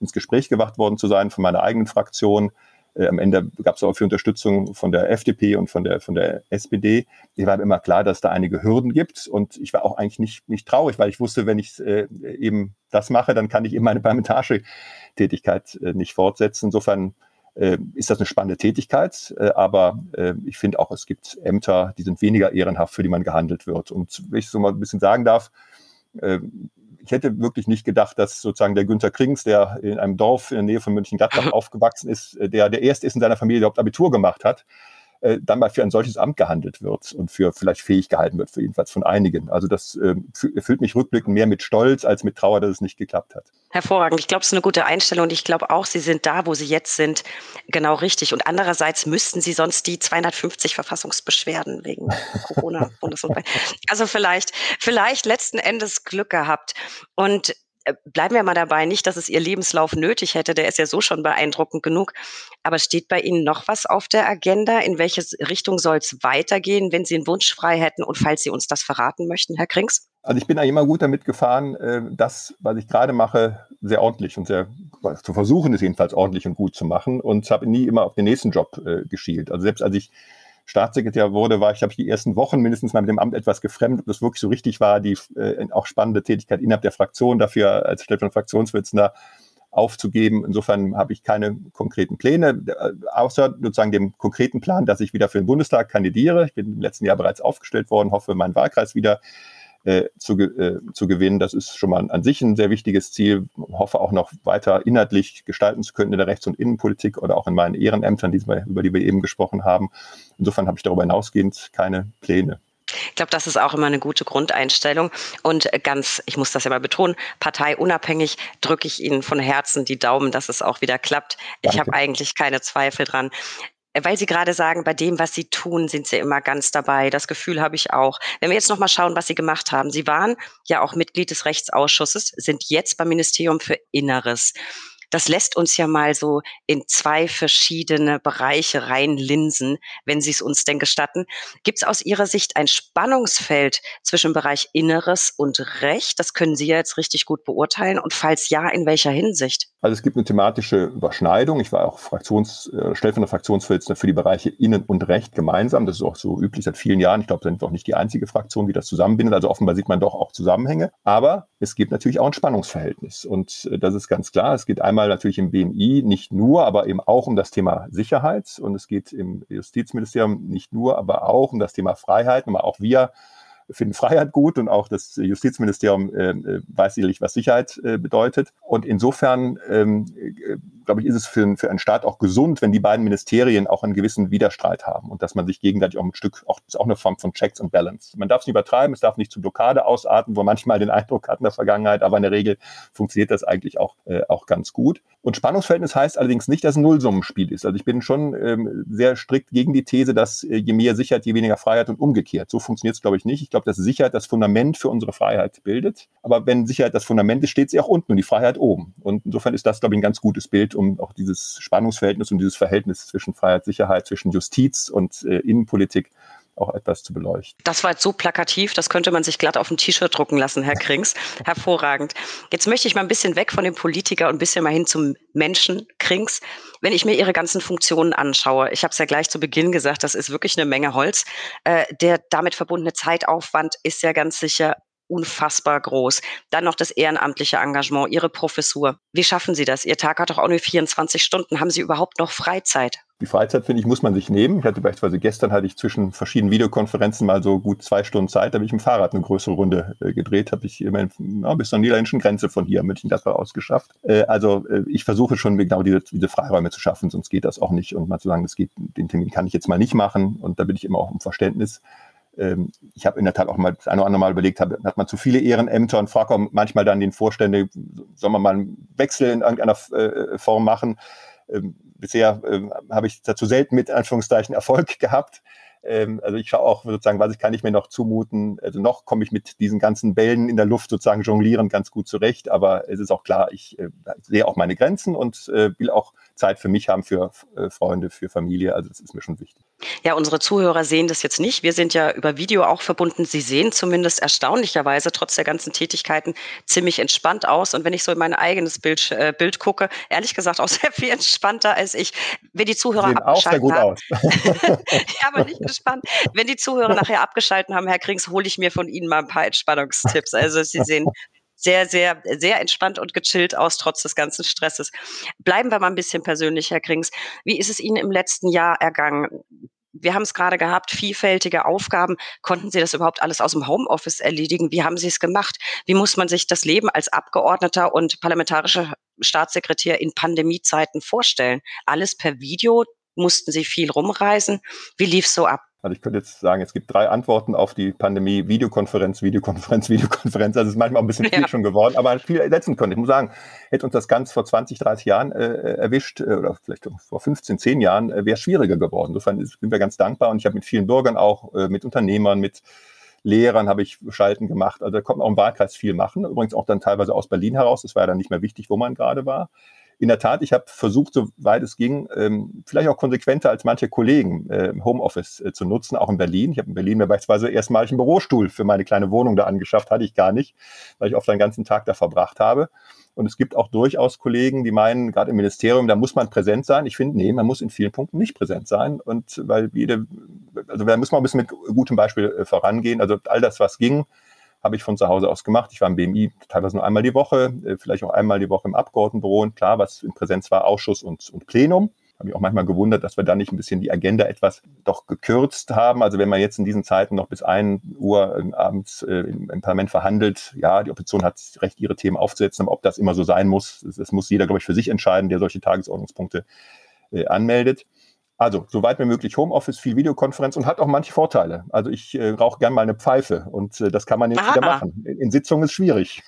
ins Gespräch gewacht worden zu sein von meiner eigenen Fraktion. Äh, am Ende gab es auch viel Unterstützung von der FDP und von der, von der SPD. Mir war immer klar, dass da einige Hürden gibt. Und ich war auch eigentlich nicht, nicht traurig, weil ich wusste, wenn ich äh, eben das mache, dann kann ich eben meine parlamentarische Tätigkeit äh, nicht fortsetzen. Insofern äh, ist das eine spannende Tätigkeit. Äh, aber äh, ich finde auch, es gibt Ämter, die sind weniger ehrenhaft, für die man gehandelt wird. Und wenn ich so mal ein bisschen sagen darf, ich hätte wirklich nicht gedacht, dass sozusagen der Günther Krings, der in einem Dorf in der Nähe von München-Gladbach aufgewachsen ist, äh, der der erste ist in seiner Familie, der überhaupt Abitur gemacht hat, äh, dann mal für ein solches Amt gehandelt wird und für vielleicht fähig gehalten wird, für jedenfalls von einigen. Also das äh, erfüllt mich rückblickend mehr mit Stolz als mit Trauer, dass es nicht geklappt hat. Hervorragend. Ich glaube, es ist eine gute Einstellung und ich glaube auch, Sie sind da, wo Sie jetzt sind, genau richtig. Und andererseits müssten Sie sonst die 250 Verfassungsbeschwerden wegen Corona Also vielleicht, vielleicht letzten Endes Glück gehabt. Und bleiben wir mal dabei, nicht, dass es ihr Lebenslauf nötig hätte, der ist ja so schon beeindruckend genug. Aber steht bei Ihnen noch was auf der Agenda? In welche Richtung soll es weitergehen, wenn Sie einen Wunsch frei hätten und falls Sie uns das verraten möchten, Herr Krings? Also ich bin eigentlich immer gut damit gefahren, äh, das, was ich gerade mache, sehr ordentlich und sehr zu versuchen, es jedenfalls ordentlich und gut zu machen und habe nie immer auf den nächsten Job äh, geschielt. Also selbst als ich Staatssekretär wurde, war ich, glaube ich, die ersten Wochen mindestens mal mit dem Amt etwas gefremdet, ob das wirklich so richtig war, die äh, auch spannende Tätigkeit innerhalb der Fraktion dafür als stellvertretender Fraktionsvorsitzender aufzugeben. Insofern habe ich keine konkreten Pläne, äh, außer sozusagen dem konkreten Plan, dass ich wieder für den Bundestag kandidiere. Ich bin im letzten Jahr bereits aufgestellt worden, hoffe, meinen Wahlkreis wieder äh, zu, äh, zu gewinnen. Das ist schon mal an sich ein sehr wichtiges Ziel. Hoffe auch noch weiter inhaltlich gestalten zu können in der Rechts- und Innenpolitik oder auch in meinen Ehrenämtern, die über die wir eben gesprochen haben. Insofern habe ich darüber hinausgehend keine Pläne. Ich glaube, das ist auch immer eine gute Grundeinstellung. Und ganz, ich muss das ja mal betonen, parteiunabhängig drücke ich Ihnen von Herzen die Daumen, dass es auch wieder klappt. Danke. Ich habe eigentlich keine Zweifel dran weil Sie gerade sagen, bei dem, was Sie tun, sind Sie immer ganz dabei. Das Gefühl habe ich auch. Wenn wir jetzt noch mal schauen, was Sie gemacht haben. Sie waren ja auch Mitglied des Rechtsausschusses, sind jetzt beim Ministerium für Inneres das lässt uns ja mal so in zwei verschiedene Bereiche reinlinsen, wenn Sie es uns denn gestatten. Gibt es aus Ihrer Sicht ein Spannungsfeld zwischen Bereich Inneres und Recht? Das können Sie ja jetzt richtig gut beurteilen. Und falls ja, in welcher Hinsicht? Also es gibt eine thematische Überschneidung. Ich war auch Fraktions, äh, stellvertretender Fraktionsvorsitzender für die Bereiche Innen und Recht gemeinsam. Das ist auch so üblich seit vielen Jahren. Ich glaube, wir sind doch nicht die einzige Fraktion, die das zusammenbindet. Also offenbar sieht man doch auch Zusammenhänge. Aber es gibt natürlich auch ein Spannungsverhältnis. Und äh, das ist ganz klar. Es geht einmal natürlich im BMI nicht nur, aber eben auch um das Thema Sicherheit. Und es geht im Justizministerium nicht nur, aber auch um das Thema Freiheit. Aber auch wir finden Freiheit gut und auch das Justizministerium äh, äh weiß sicherlich, was Sicherheit äh, bedeutet. Und insofern, ähm, äh, glaube ich, ist es für, für einen Staat auch gesund, wenn die beiden Ministerien auch einen gewissen Widerstreit haben und dass man sich gegenseitig auch ein Stück, auch, ist auch eine Form von Checks and Balance. Man darf es nicht übertreiben, es darf nicht zu Blockade ausarten, wo man manchmal den Eindruck hat in der Vergangenheit, aber in der Regel funktioniert das eigentlich auch, äh, auch ganz gut. Und Spannungsverhältnis heißt allerdings nicht, dass ein Nullsummenspiel ist. Also ich bin schon ähm, sehr strikt gegen die These, dass äh, je mehr Sicherheit, je weniger Freiheit und umgekehrt. So funktioniert es, glaube ich, nicht. Ich glaube, dass Sicherheit das Fundament für unsere Freiheit bildet. Aber wenn Sicherheit das Fundament ist, steht sie auch unten und die Freiheit oben. Und insofern ist das, glaube ich, ein ganz gutes Bild, um auch dieses Spannungsverhältnis und dieses Verhältnis zwischen Freiheit, Sicherheit, zwischen Justiz und äh, Innenpolitik auch etwas zu beleuchten. Das war jetzt so plakativ, das könnte man sich glatt auf ein T-Shirt drucken lassen, Herr Krings. Hervorragend. Jetzt möchte ich mal ein bisschen weg von dem Politiker und ein bisschen mal hin zum Menschen Krings. Wenn ich mir Ihre ganzen Funktionen anschaue, ich habe es ja gleich zu Beginn gesagt, das ist wirklich eine Menge Holz. Äh, der damit verbundene Zeitaufwand ist ja ganz sicher unfassbar groß. Dann noch das ehrenamtliche Engagement, Ihre Professur. Wie schaffen Sie das? Ihr Tag hat doch auch nur 24 Stunden. Haben Sie überhaupt noch Freizeit? Die Freizeit, finde ich, muss man sich nehmen. Ich hatte beispielsweise gestern hatte ich zwischen verschiedenen Videokonferenzen mal so gut zwei Stunden Zeit, da habe ich im Fahrrad eine größere Runde äh, gedreht, habe ich immerhin ja, bis zur niederländischen Grenze von hier München das war ausgeschafft. Äh, also äh, ich versuche schon genau diese, diese Freiräume zu schaffen, sonst geht das auch nicht. Und mal zu sagen, das geht, den Termin kann ich jetzt mal nicht machen. Und da bin ich immer auch um Verständnis ähm, ich habe in der Tat auch mal das eine oder andere Mal überlegt, hab, hat man zu viele Ehrenämter und frage auch manchmal dann den Vorstände, soll man mal einen Wechsel in irgendeiner äh, Form machen. Ähm, bisher äh, habe ich dazu selten mit Anführungszeichen Erfolg gehabt. Ähm, also ich schaue auch sozusagen, was ich kann ich mir noch zumuten. Also noch komme ich mit diesen ganzen Bällen in der Luft sozusagen jonglieren ganz gut zurecht. Aber es ist auch klar, ich äh, sehe auch meine Grenzen und äh, will auch Zeit für mich haben, für äh, Freunde, für Familie. Also das ist mir schon wichtig. Ja, unsere Zuhörer sehen das jetzt nicht. Wir sind ja über Video auch verbunden. Sie sehen zumindest erstaunlicherweise trotz der ganzen Tätigkeiten ziemlich entspannt aus. Und wenn ich so in mein eigenes Bild, äh, Bild gucke, ehrlich gesagt auch sehr viel entspannter als ich. Wenn die Zuhörer sehen auch sehr gut haben, aus. ja, aber nicht entspannt. Wenn die Zuhörer nachher abgeschalten haben, Herr Krings, hole ich mir von Ihnen mal ein paar Entspannungstipps. Also Sie sehen sehr, sehr, sehr entspannt und gechillt aus, trotz des ganzen Stresses. Bleiben wir mal ein bisschen persönlich, Herr Krings. Wie ist es Ihnen im letzten Jahr ergangen? Wir haben es gerade gehabt, vielfältige Aufgaben. Konnten Sie das überhaupt alles aus dem Homeoffice erledigen? Wie haben Sie es gemacht? Wie muss man sich das Leben als Abgeordneter und parlamentarischer Staatssekretär in Pandemiezeiten vorstellen? Alles per Video? Mussten Sie viel rumreisen? Wie lief es so ab? Also ich könnte jetzt sagen, es gibt drei Antworten auf die Pandemie. Videokonferenz, Videokonferenz, Videokonferenz. Also es ist manchmal ein bisschen viel ja. schon geworden, aber viel ersetzen können. Ich muss sagen, hätte uns das Ganze vor 20, 30 Jahren äh, erwischt äh, oder vielleicht vor 15, 10 Jahren, äh, wäre es schwieriger geworden. Insofern sind wir ganz dankbar und ich habe mit vielen Bürgern auch, äh, mit Unternehmern, mit Lehrern habe ich Schalten gemacht. Also da kommt man auch im Wahlkreis viel machen. Übrigens auch dann teilweise aus Berlin heraus. Das war ja dann nicht mehr wichtig, wo man gerade war in der Tat, ich habe versucht, soweit es ging, ähm, vielleicht auch konsequenter als manche Kollegen äh, Homeoffice äh, zu nutzen, auch in Berlin. Ich habe in Berlin mir beispielsweise erstmalig einen Bürostuhl für meine kleine Wohnung da angeschafft, hatte ich gar nicht, weil ich oft den ganzen Tag da verbracht habe. Und es gibt auch durchaus Kollegen, die meinen, gerade im Ministerium, da muss man präsent sein. Ich finde, nee, man muss in vielen Punkten nicht präsent sein. Und weil jede, also da muss man ein bisschen mit gutem Beispiel äh, vorangehen. Also all das, was ging, habe ich von zu Hause aus gemacht. Ich war im BMI teilweise nur einmal die Woche, äh, vielleicht auch einmal die Woche im Abgeordnetenbüro. Und klar, was in Präsenz war, Ausschuss und, und Plenum. Habe ich auch manchmal gewundert, dass wir da nicht ein bisschen die Agenda etwas doch gekürzt haben. Also wenn man jetzt in diesen Zeiten noch bis ein Uhr ähm, abends äh, im, Parlament verhandelt, ja, die Opposition hat recht, ihre Themen aufzusetzen, aber ob das immer so sein muss, das, muss jeder, glaube ich, für sich entscheiden, der solche Tagesordnungspunkte äh, anmeldet. Also, soweit wie möglich Homeoffice, viel Videokonferenz und hat auch manche Vorteile. Also, ich äh, rauche gern mal eine Pfeife und äh, das kann man jetzt Aha. wieder machen. In, in Sitzungen ist schwierig.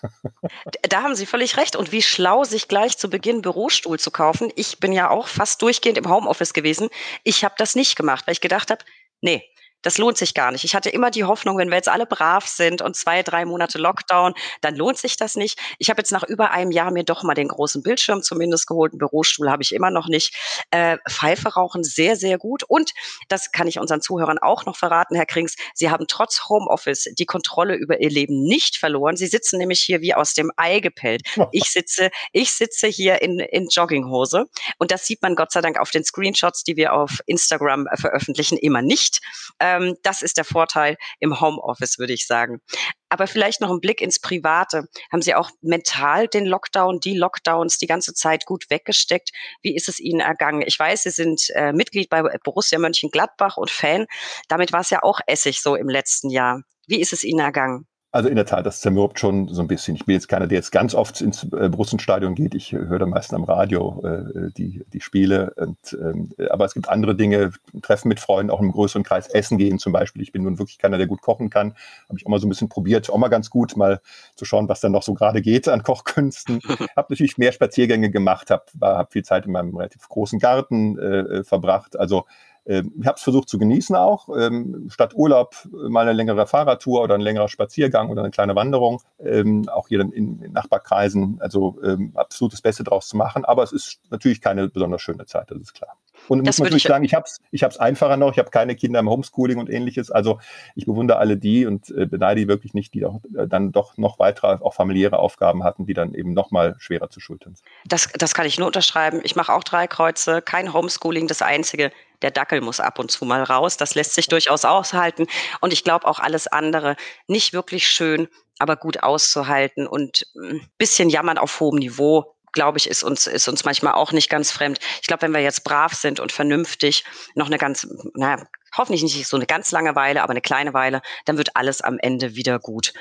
Da haben Sie völlig recht. Und wie schlau, sich gleich zu Beginn Bürostuhl zu kaufen. Ich bin ja auch fast durchgehend im Homeoffice gewesen. Ich habe das nicht gemacht, weil ich gedacht habe, nee, das lohnt sich gar nicht. Ich hatte immer die Hoffnung, wenn wir jetzt alle brav sind und zwei, drei Monate Lockdown, dann lohnt sich das nicht. Ich habe jetzt nach über einem Jahr mir doch mal den großen Bildschirm zumindest geholt. Einen Bürostuhl habe ich immer noch nicht. Äh, Pfeife rauchen sehr, sehr gut. Und das kann ich unseren Zuhörern auch noch verraten, Herr Krings. Sie haben trotz Homeoffice die Kontrolle über ihr Leben nicht verloren. Sie sitzen nämlich hier wie aus dem Ei gepellt. Ich sitze, ich sitze hier in, in Jogginghose. Und das sieht man Gott sei Dank auf den Screenshots, die wir auf Instagram veröffentlichen, immer nicht. Äh, Ähm, das ist der Vorteil im Homeoffice, würde ich sagen. Aber vielleicht noch ein Blick ins Private. Haben Sie auch mental den Lockdown, die Lockdowns die ganze Zeit gut weggesteckt? Wie ist es Ihnen ergangen? Ich weiß, Sie sind äh, Mitglied bei Borussia Mönchengladbach und Fan. Damit war es ja auch Essig so im letzten Jahr. Wie ist es Ihnen ergangen? Also in der Tat, das zermürbt schon so ein bisschen. Ich bin jetzt keiner, der jetzt ganz oft ins äh, Brussenstadion geht. Ich höre da meistens am Radio äh, die, die Spiele. Und, ähm, aber es gibt andere Dinge, Treffen mit Freunden, auch im größeren Kreis, Essen gehen zum Beispiel. Ich bin nun wirklich keiner, der gut kochen kann. Habe ich auch mal so ein bisschen probiert, auch mal ganz gut, mal zu schauen, was dann noch so gerade geht an Kochkünsten. habe natürlich mehr Spaziergänge gemacht, habe hab viel Zeit in meinem relativ großen Garten äh, verbracht. Also ich habe es versucht zu genießen auch. Ähm, statt Urlaub mal eine längere Fahrradtour oder ein längerer Spaziergang oder eine kleine Wanderung. Ähm, auch hier in, in Nachbarkreisen. Also absolut das Beste draus zu machen. Aber es ist natürlich keine besonders schöne Zeit, das ist klar. Und das muss natürlich ich sagen, ich habe es ich hab's einfacher noch. Ich habe keine Kinder im Homeschooling und ähnliches. Also ich bewundere alle die und äh, beneide die wirklich nicht, die doch, äh, dann doch noch weitere, auch familiäre Aufgaben hatten, die dann eben noch mal schwerer zu schultern sind. Das, das kann ich nur unterschreiben. Ich mache auch drei Kreuze. Kein Homeschooling. Das Einzige, der Dackel muss ab und zu mal raus. Das lässt sich durchaus aushalten. Und ich glaube auch alles andere nicht wirklich schön, aber gut auszuhalten und ein hm, bisschen jammern auf hohem Niveau glaube ich, ist uns, ist uns manchmal auch nicht ganz fremd. Ich glaube, wenn wir jetzt brav sind und vernünftig, noch eine ganz, naja, hoffentlich nicht so eine ganz lange Weile, aber eine kleine Weile, dann wird alles am Ende wieder gut.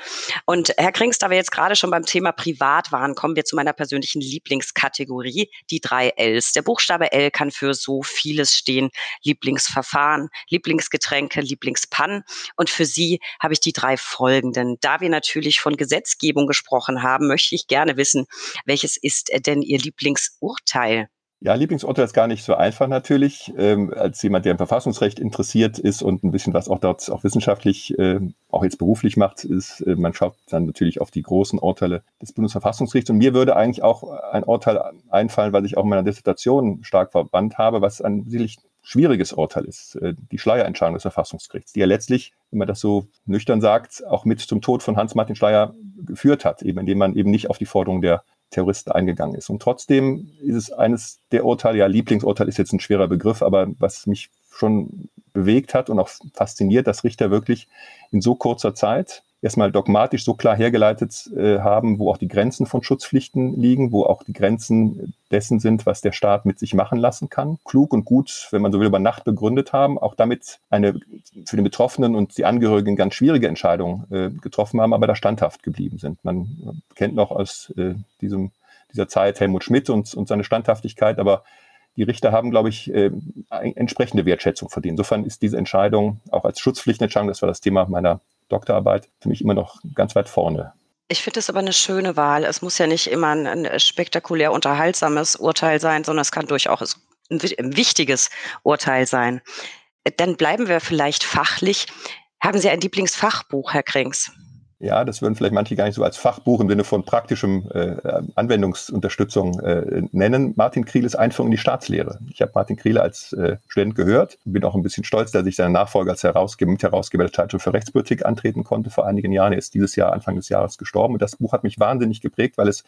Und Herr Krings, da wir jetzt gerade schon beim Thema Privat waren, kommen wir zu meiner persönlichen Lieblingskategorie, die drei Ls. Der Buchstabe L kann für so vieles stehen. Lieblingsverfahren, Lieblingsgetränke, Lieblingspannen. Und für Sie habe ich die drei folgenden. Da wir natürlich von Gesetzgebung gesprochen haben, möchte ich gerne wissen, welches ist denn Ihr Lieblingsurteil? Ja, Lieblingsurteil ist gar nicht so einfach natürlich. Ähm, als jemand, der im Verfassungsrecht interessiert ist und ein bisschen was auch dort auch wissenschaftlich, äh, auch jetzt beruflich macht, ist, äh, man schaut dann natürlich auf die großen Urteile des Bundesverfassungsgerichts. Und mir würde eigentlich auch ein Urteil einfallen, weil ich auch in meiner Dissertation stark verbannt habe, was ein sicherlich schwieriges Urteil ist, äh, die Schleierentscheidung des Verfassungsgerichts, die ja letztlich, wenn man das so nüchtern sagt, auch mit zum Tod von Hans-Martin Schleier geführt hat, eben indem man eben nicht auf die Forderung der Terroristen eingegangen ist. Und trotzdem ist es eines der Urteile, ja, Lieblingsurteil ist jetzt ein schwerer Begriff, aber was mich schon bewegt hat und auch fasziniert, dass Richter wirklich in so kurzer Zeit erstmal dogmatisch so klar hergeleitet äh, haben, wo auch die Grenzen von Schutzpflichten liegen, wo auch die Grenzen dessen sind, was der Staat mit sich machen lassen kann. Klug und gut, wenn man so will, über Nacht begründet haben, auch damit eine für den Betroffenen und die Angehörigen ganz schwierige Entscheidung äh, getroffen haben, aber da standhaft geblieben sind. Man kennt noch aus äh, diesem, dieser Zeit Helmut Schmidt und, und seine Standhaftigkeit, aber die Richter haben, glaube ich, äh, entsprechende Wertschätzung verdient. Insofern ist diese Entscheidung auch als Schutzpflichtentscheidung, das war das Thema meiner Doktorarbeit für mich immer noch ganz weit vorne. Ich finde es aber eine schöne Wahl. Es muss ja nicht immer ein, ein spektakulär unterhaltsames Urteil sein, sondern es kann durchaus ein, ein wichtiges Urteil sein. Dann bleiben wir vielleicht fachlich. Haben Sie ein Lieblingsfachbuch, Herr Krings? Ja, das würden vielleicht manche gar nicht so als Fachbuch im Sinne von praktischem äh, Anwendungsunterstützung äh, nennen. Martin Krieles Einführung in die Staatslehre. Ich habe Martin Kriele als äh, Student gehört bin auch ein bisschen stolz, dass ich seinen Nachfolger als Herausgeber, Mitherausgeber der Zeitung für Rechtspolitik antreten konnte vor einigen Jahren. Er ist dieses Jahr, Anfang des Jahres gestorben. Und das Buch hat mich wahnsinnig geprägt, weil es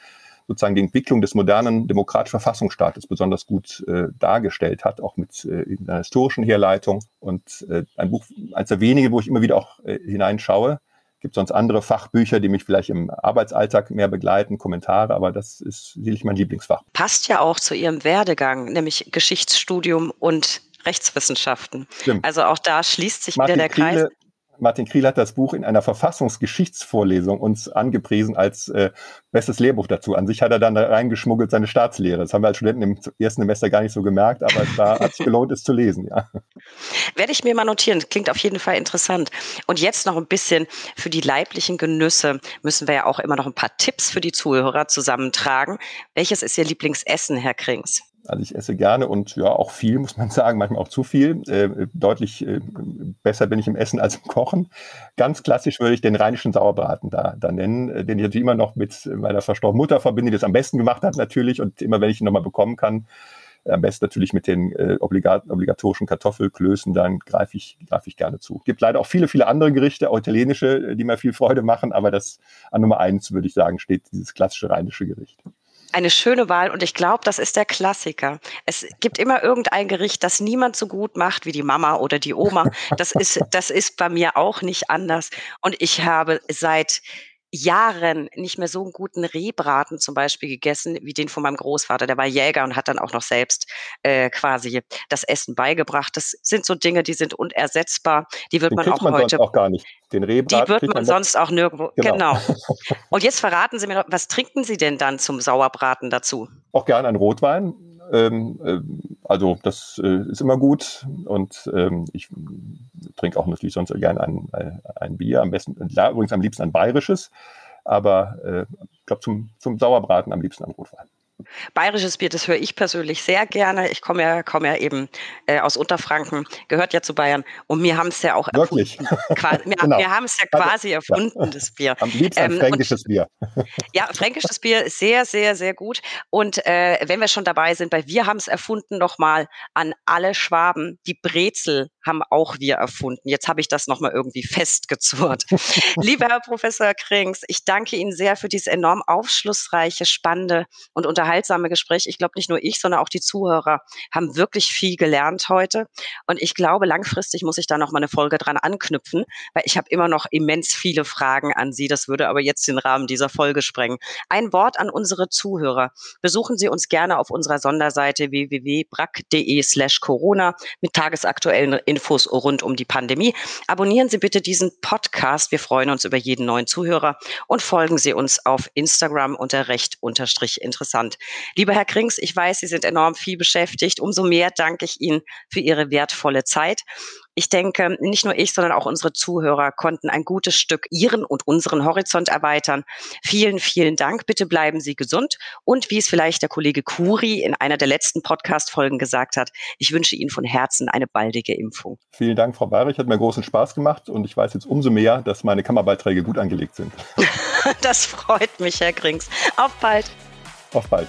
sozusagen die Entwicklung des modernen demokratischen Verfassungsstaates besonders gut äh, dargestellt hat, auch mit äh, einer historischen Herleitung. Und äh, ein Buch, eines der wenigen, wo ich immer wieder auch äh, hineinschaue, gibt sonst andere Fachbücher, die mich vielleicht im Arbeitsalltag mehr begleiten, Kommentare, aber das ist sicherlich mein Lieblingsfach. Passt ja auch zu Ihrem Werdegang, nämlich Geschichtsstudium und Rechtswissenschaften. Stimmt. Also auch da schließt sich Martin wieder der Kreis. Kriele, Martin Kriel hat das Buch in einer Verfassungsgeschichtsvorlesung uns angepriesen als äh, bestes Lehrbuch dazu. An sich hat er dann da reingeschmuggelt seine Staatslehre. Das haben wir als Studenten im ersten Semester gar nicht so gemerkt, aber es war, hat sich gelohnt, es zu lesen, ja. Werde ich mir mal notieren. Klingt auf jeden Fall interessant. Und jetzt noch ein bisschen für die leiblichen Genüsse müssen wir ja auch immer noch ein paar Tipps für die Zuhörer zusammentragen. Welches ist Ihr Lieblingsessen, Herr Krings? Also ich esse gerne und ja auch viel, muss man sagen, manchmal auch zu viel. Äh, deutlich äh, besser bin ich im Essen als im Kochen. Ganz klassisch würde ich den rheinischen Sauerbraten da, da nennen, äh, den ich natürlich immer noch mit meiner verstorbenen Mutter verbinde, die das am besten gemacht hat natürlich und immer wenn ich ihn nochmal bekommen kann, am besten natürlich mit den äh, obligat, obligatorischen Kartoffelklößen, dann greife ich, greife ich gerne zu. Gibt leider auch viele, viele andere Gerichte, auch italienische, die mir viel Freude machen, aber das an Nummer eins, würde ich sagen, steht dieses klassische rheinische Gericht. Eine schöne Wahl und ich glaube, das ist der Klassiker. Es gibt immer irgendein Gericht, das niemand so gut macht wie die Mama oder die Oma. Das ist, das ist bei mir auch nicht anders. Und ich habe seit Jahren nicht mehr so einen guten Rehbraten zum Beispiel gegessen wie den von meinem Großvater. Der war Jäger und hat dann auch noch selbst äh, quasi das Essen beigebracht. Das sind so Dinge, die sind unersetzbar. Die wird den man auch man heute auch gar nicht. Den Rehbraten die wird man, sonst auch nirgendwo. Genau. genau. Und jetzt verraten Sie mir noch, was trinken Sie denn dann zum Sauerbraten dazu? Auch gerne ein Rotwein. Ähm, äh, also das äh, ist immer gut und ähm, ich trinke auch natürlich sonst gerne ein, ein Bier, am besten, übrigens am liebsten ein bayerisches, aber äh, ich glaube zum, zum Sauerbraten am liebsten ein Rotwein. Bayerisches Bier, das höre ich persönlich sehr gerne. Ich komme ja, komme ja eben äh, aus Unterfranken, gehört ja zu Bayern und wir haben es ja auch Wirklich? erfunden. wir, genau. wir haben es ja also, quasi also, erfunden, ja. das Bier. Am liebsten ähm, fränkisches und, Bier. ja, fränkisches Bier ist sehr, sehr, sehr gut. Und äh, wenn wir schon dabei sind, bei Wir haben es erfunden, nochmal an alle Schwaben, die Brezel haben auch wir erfunden. Jetzt habe ich das nochmal irgendwie festgezurrt. Lieber Herr Professor Krings, ich danke Ihnen sehr für dieses enorm aufschlussreiche, spannende und unterhaltsame Gespräch. Ich glaube, nicht nur ich, sondern auch die Zuhörer haben wirklich viel gelernt heute. Und ich glaube, langfristig muss ich da nochmal eine Folge dran anknüpfen, weil ich habe immer noch immens viele Fragen an Sie. Das würde aber jetzt den Rahmen dieser Folge sprengen. Ein Wort an unsere Zuhörer. Besuchen Sie uns gerne auf unserer Sonderseite www.brack.de slash Corona mit tagesaktuellen Infos rund um die Pandemie. Abonnieren Sie bitte diesen Podcast. Wir freuen uns über jeden neuen Zuhörer und folgen Sie uns auf Instagram unter recht unterstrich interessant. Lieber Herr Krings, ich weiß, Sie sind enorm viel beschäftigt. Umso mehr danke ich Ihnen für Ihre wertvolle Zeit. Ich denke, nicht nur ich, sondern auch unsere Zuhörer konnten ein gutes Stück ihren und unseren Horizont erweitern. Vielen, vielen Dank. Bitte bleiben Sie gesund. Und wie es vielleicht der Kollege Kuri in einer der letzten Podcast-Folgen gesagt hat, ich wünsche Ihnen von Herzen eine baldige Impfung. Vielen Dank, Frau Bayrich. Hat mir großen Spaß gemacht und ich weiß jetzt umso mehr, dass meine Kammerbeiträge gut angelegt sind. das freut mich, Herr Krings. Auf bald. Auf bald.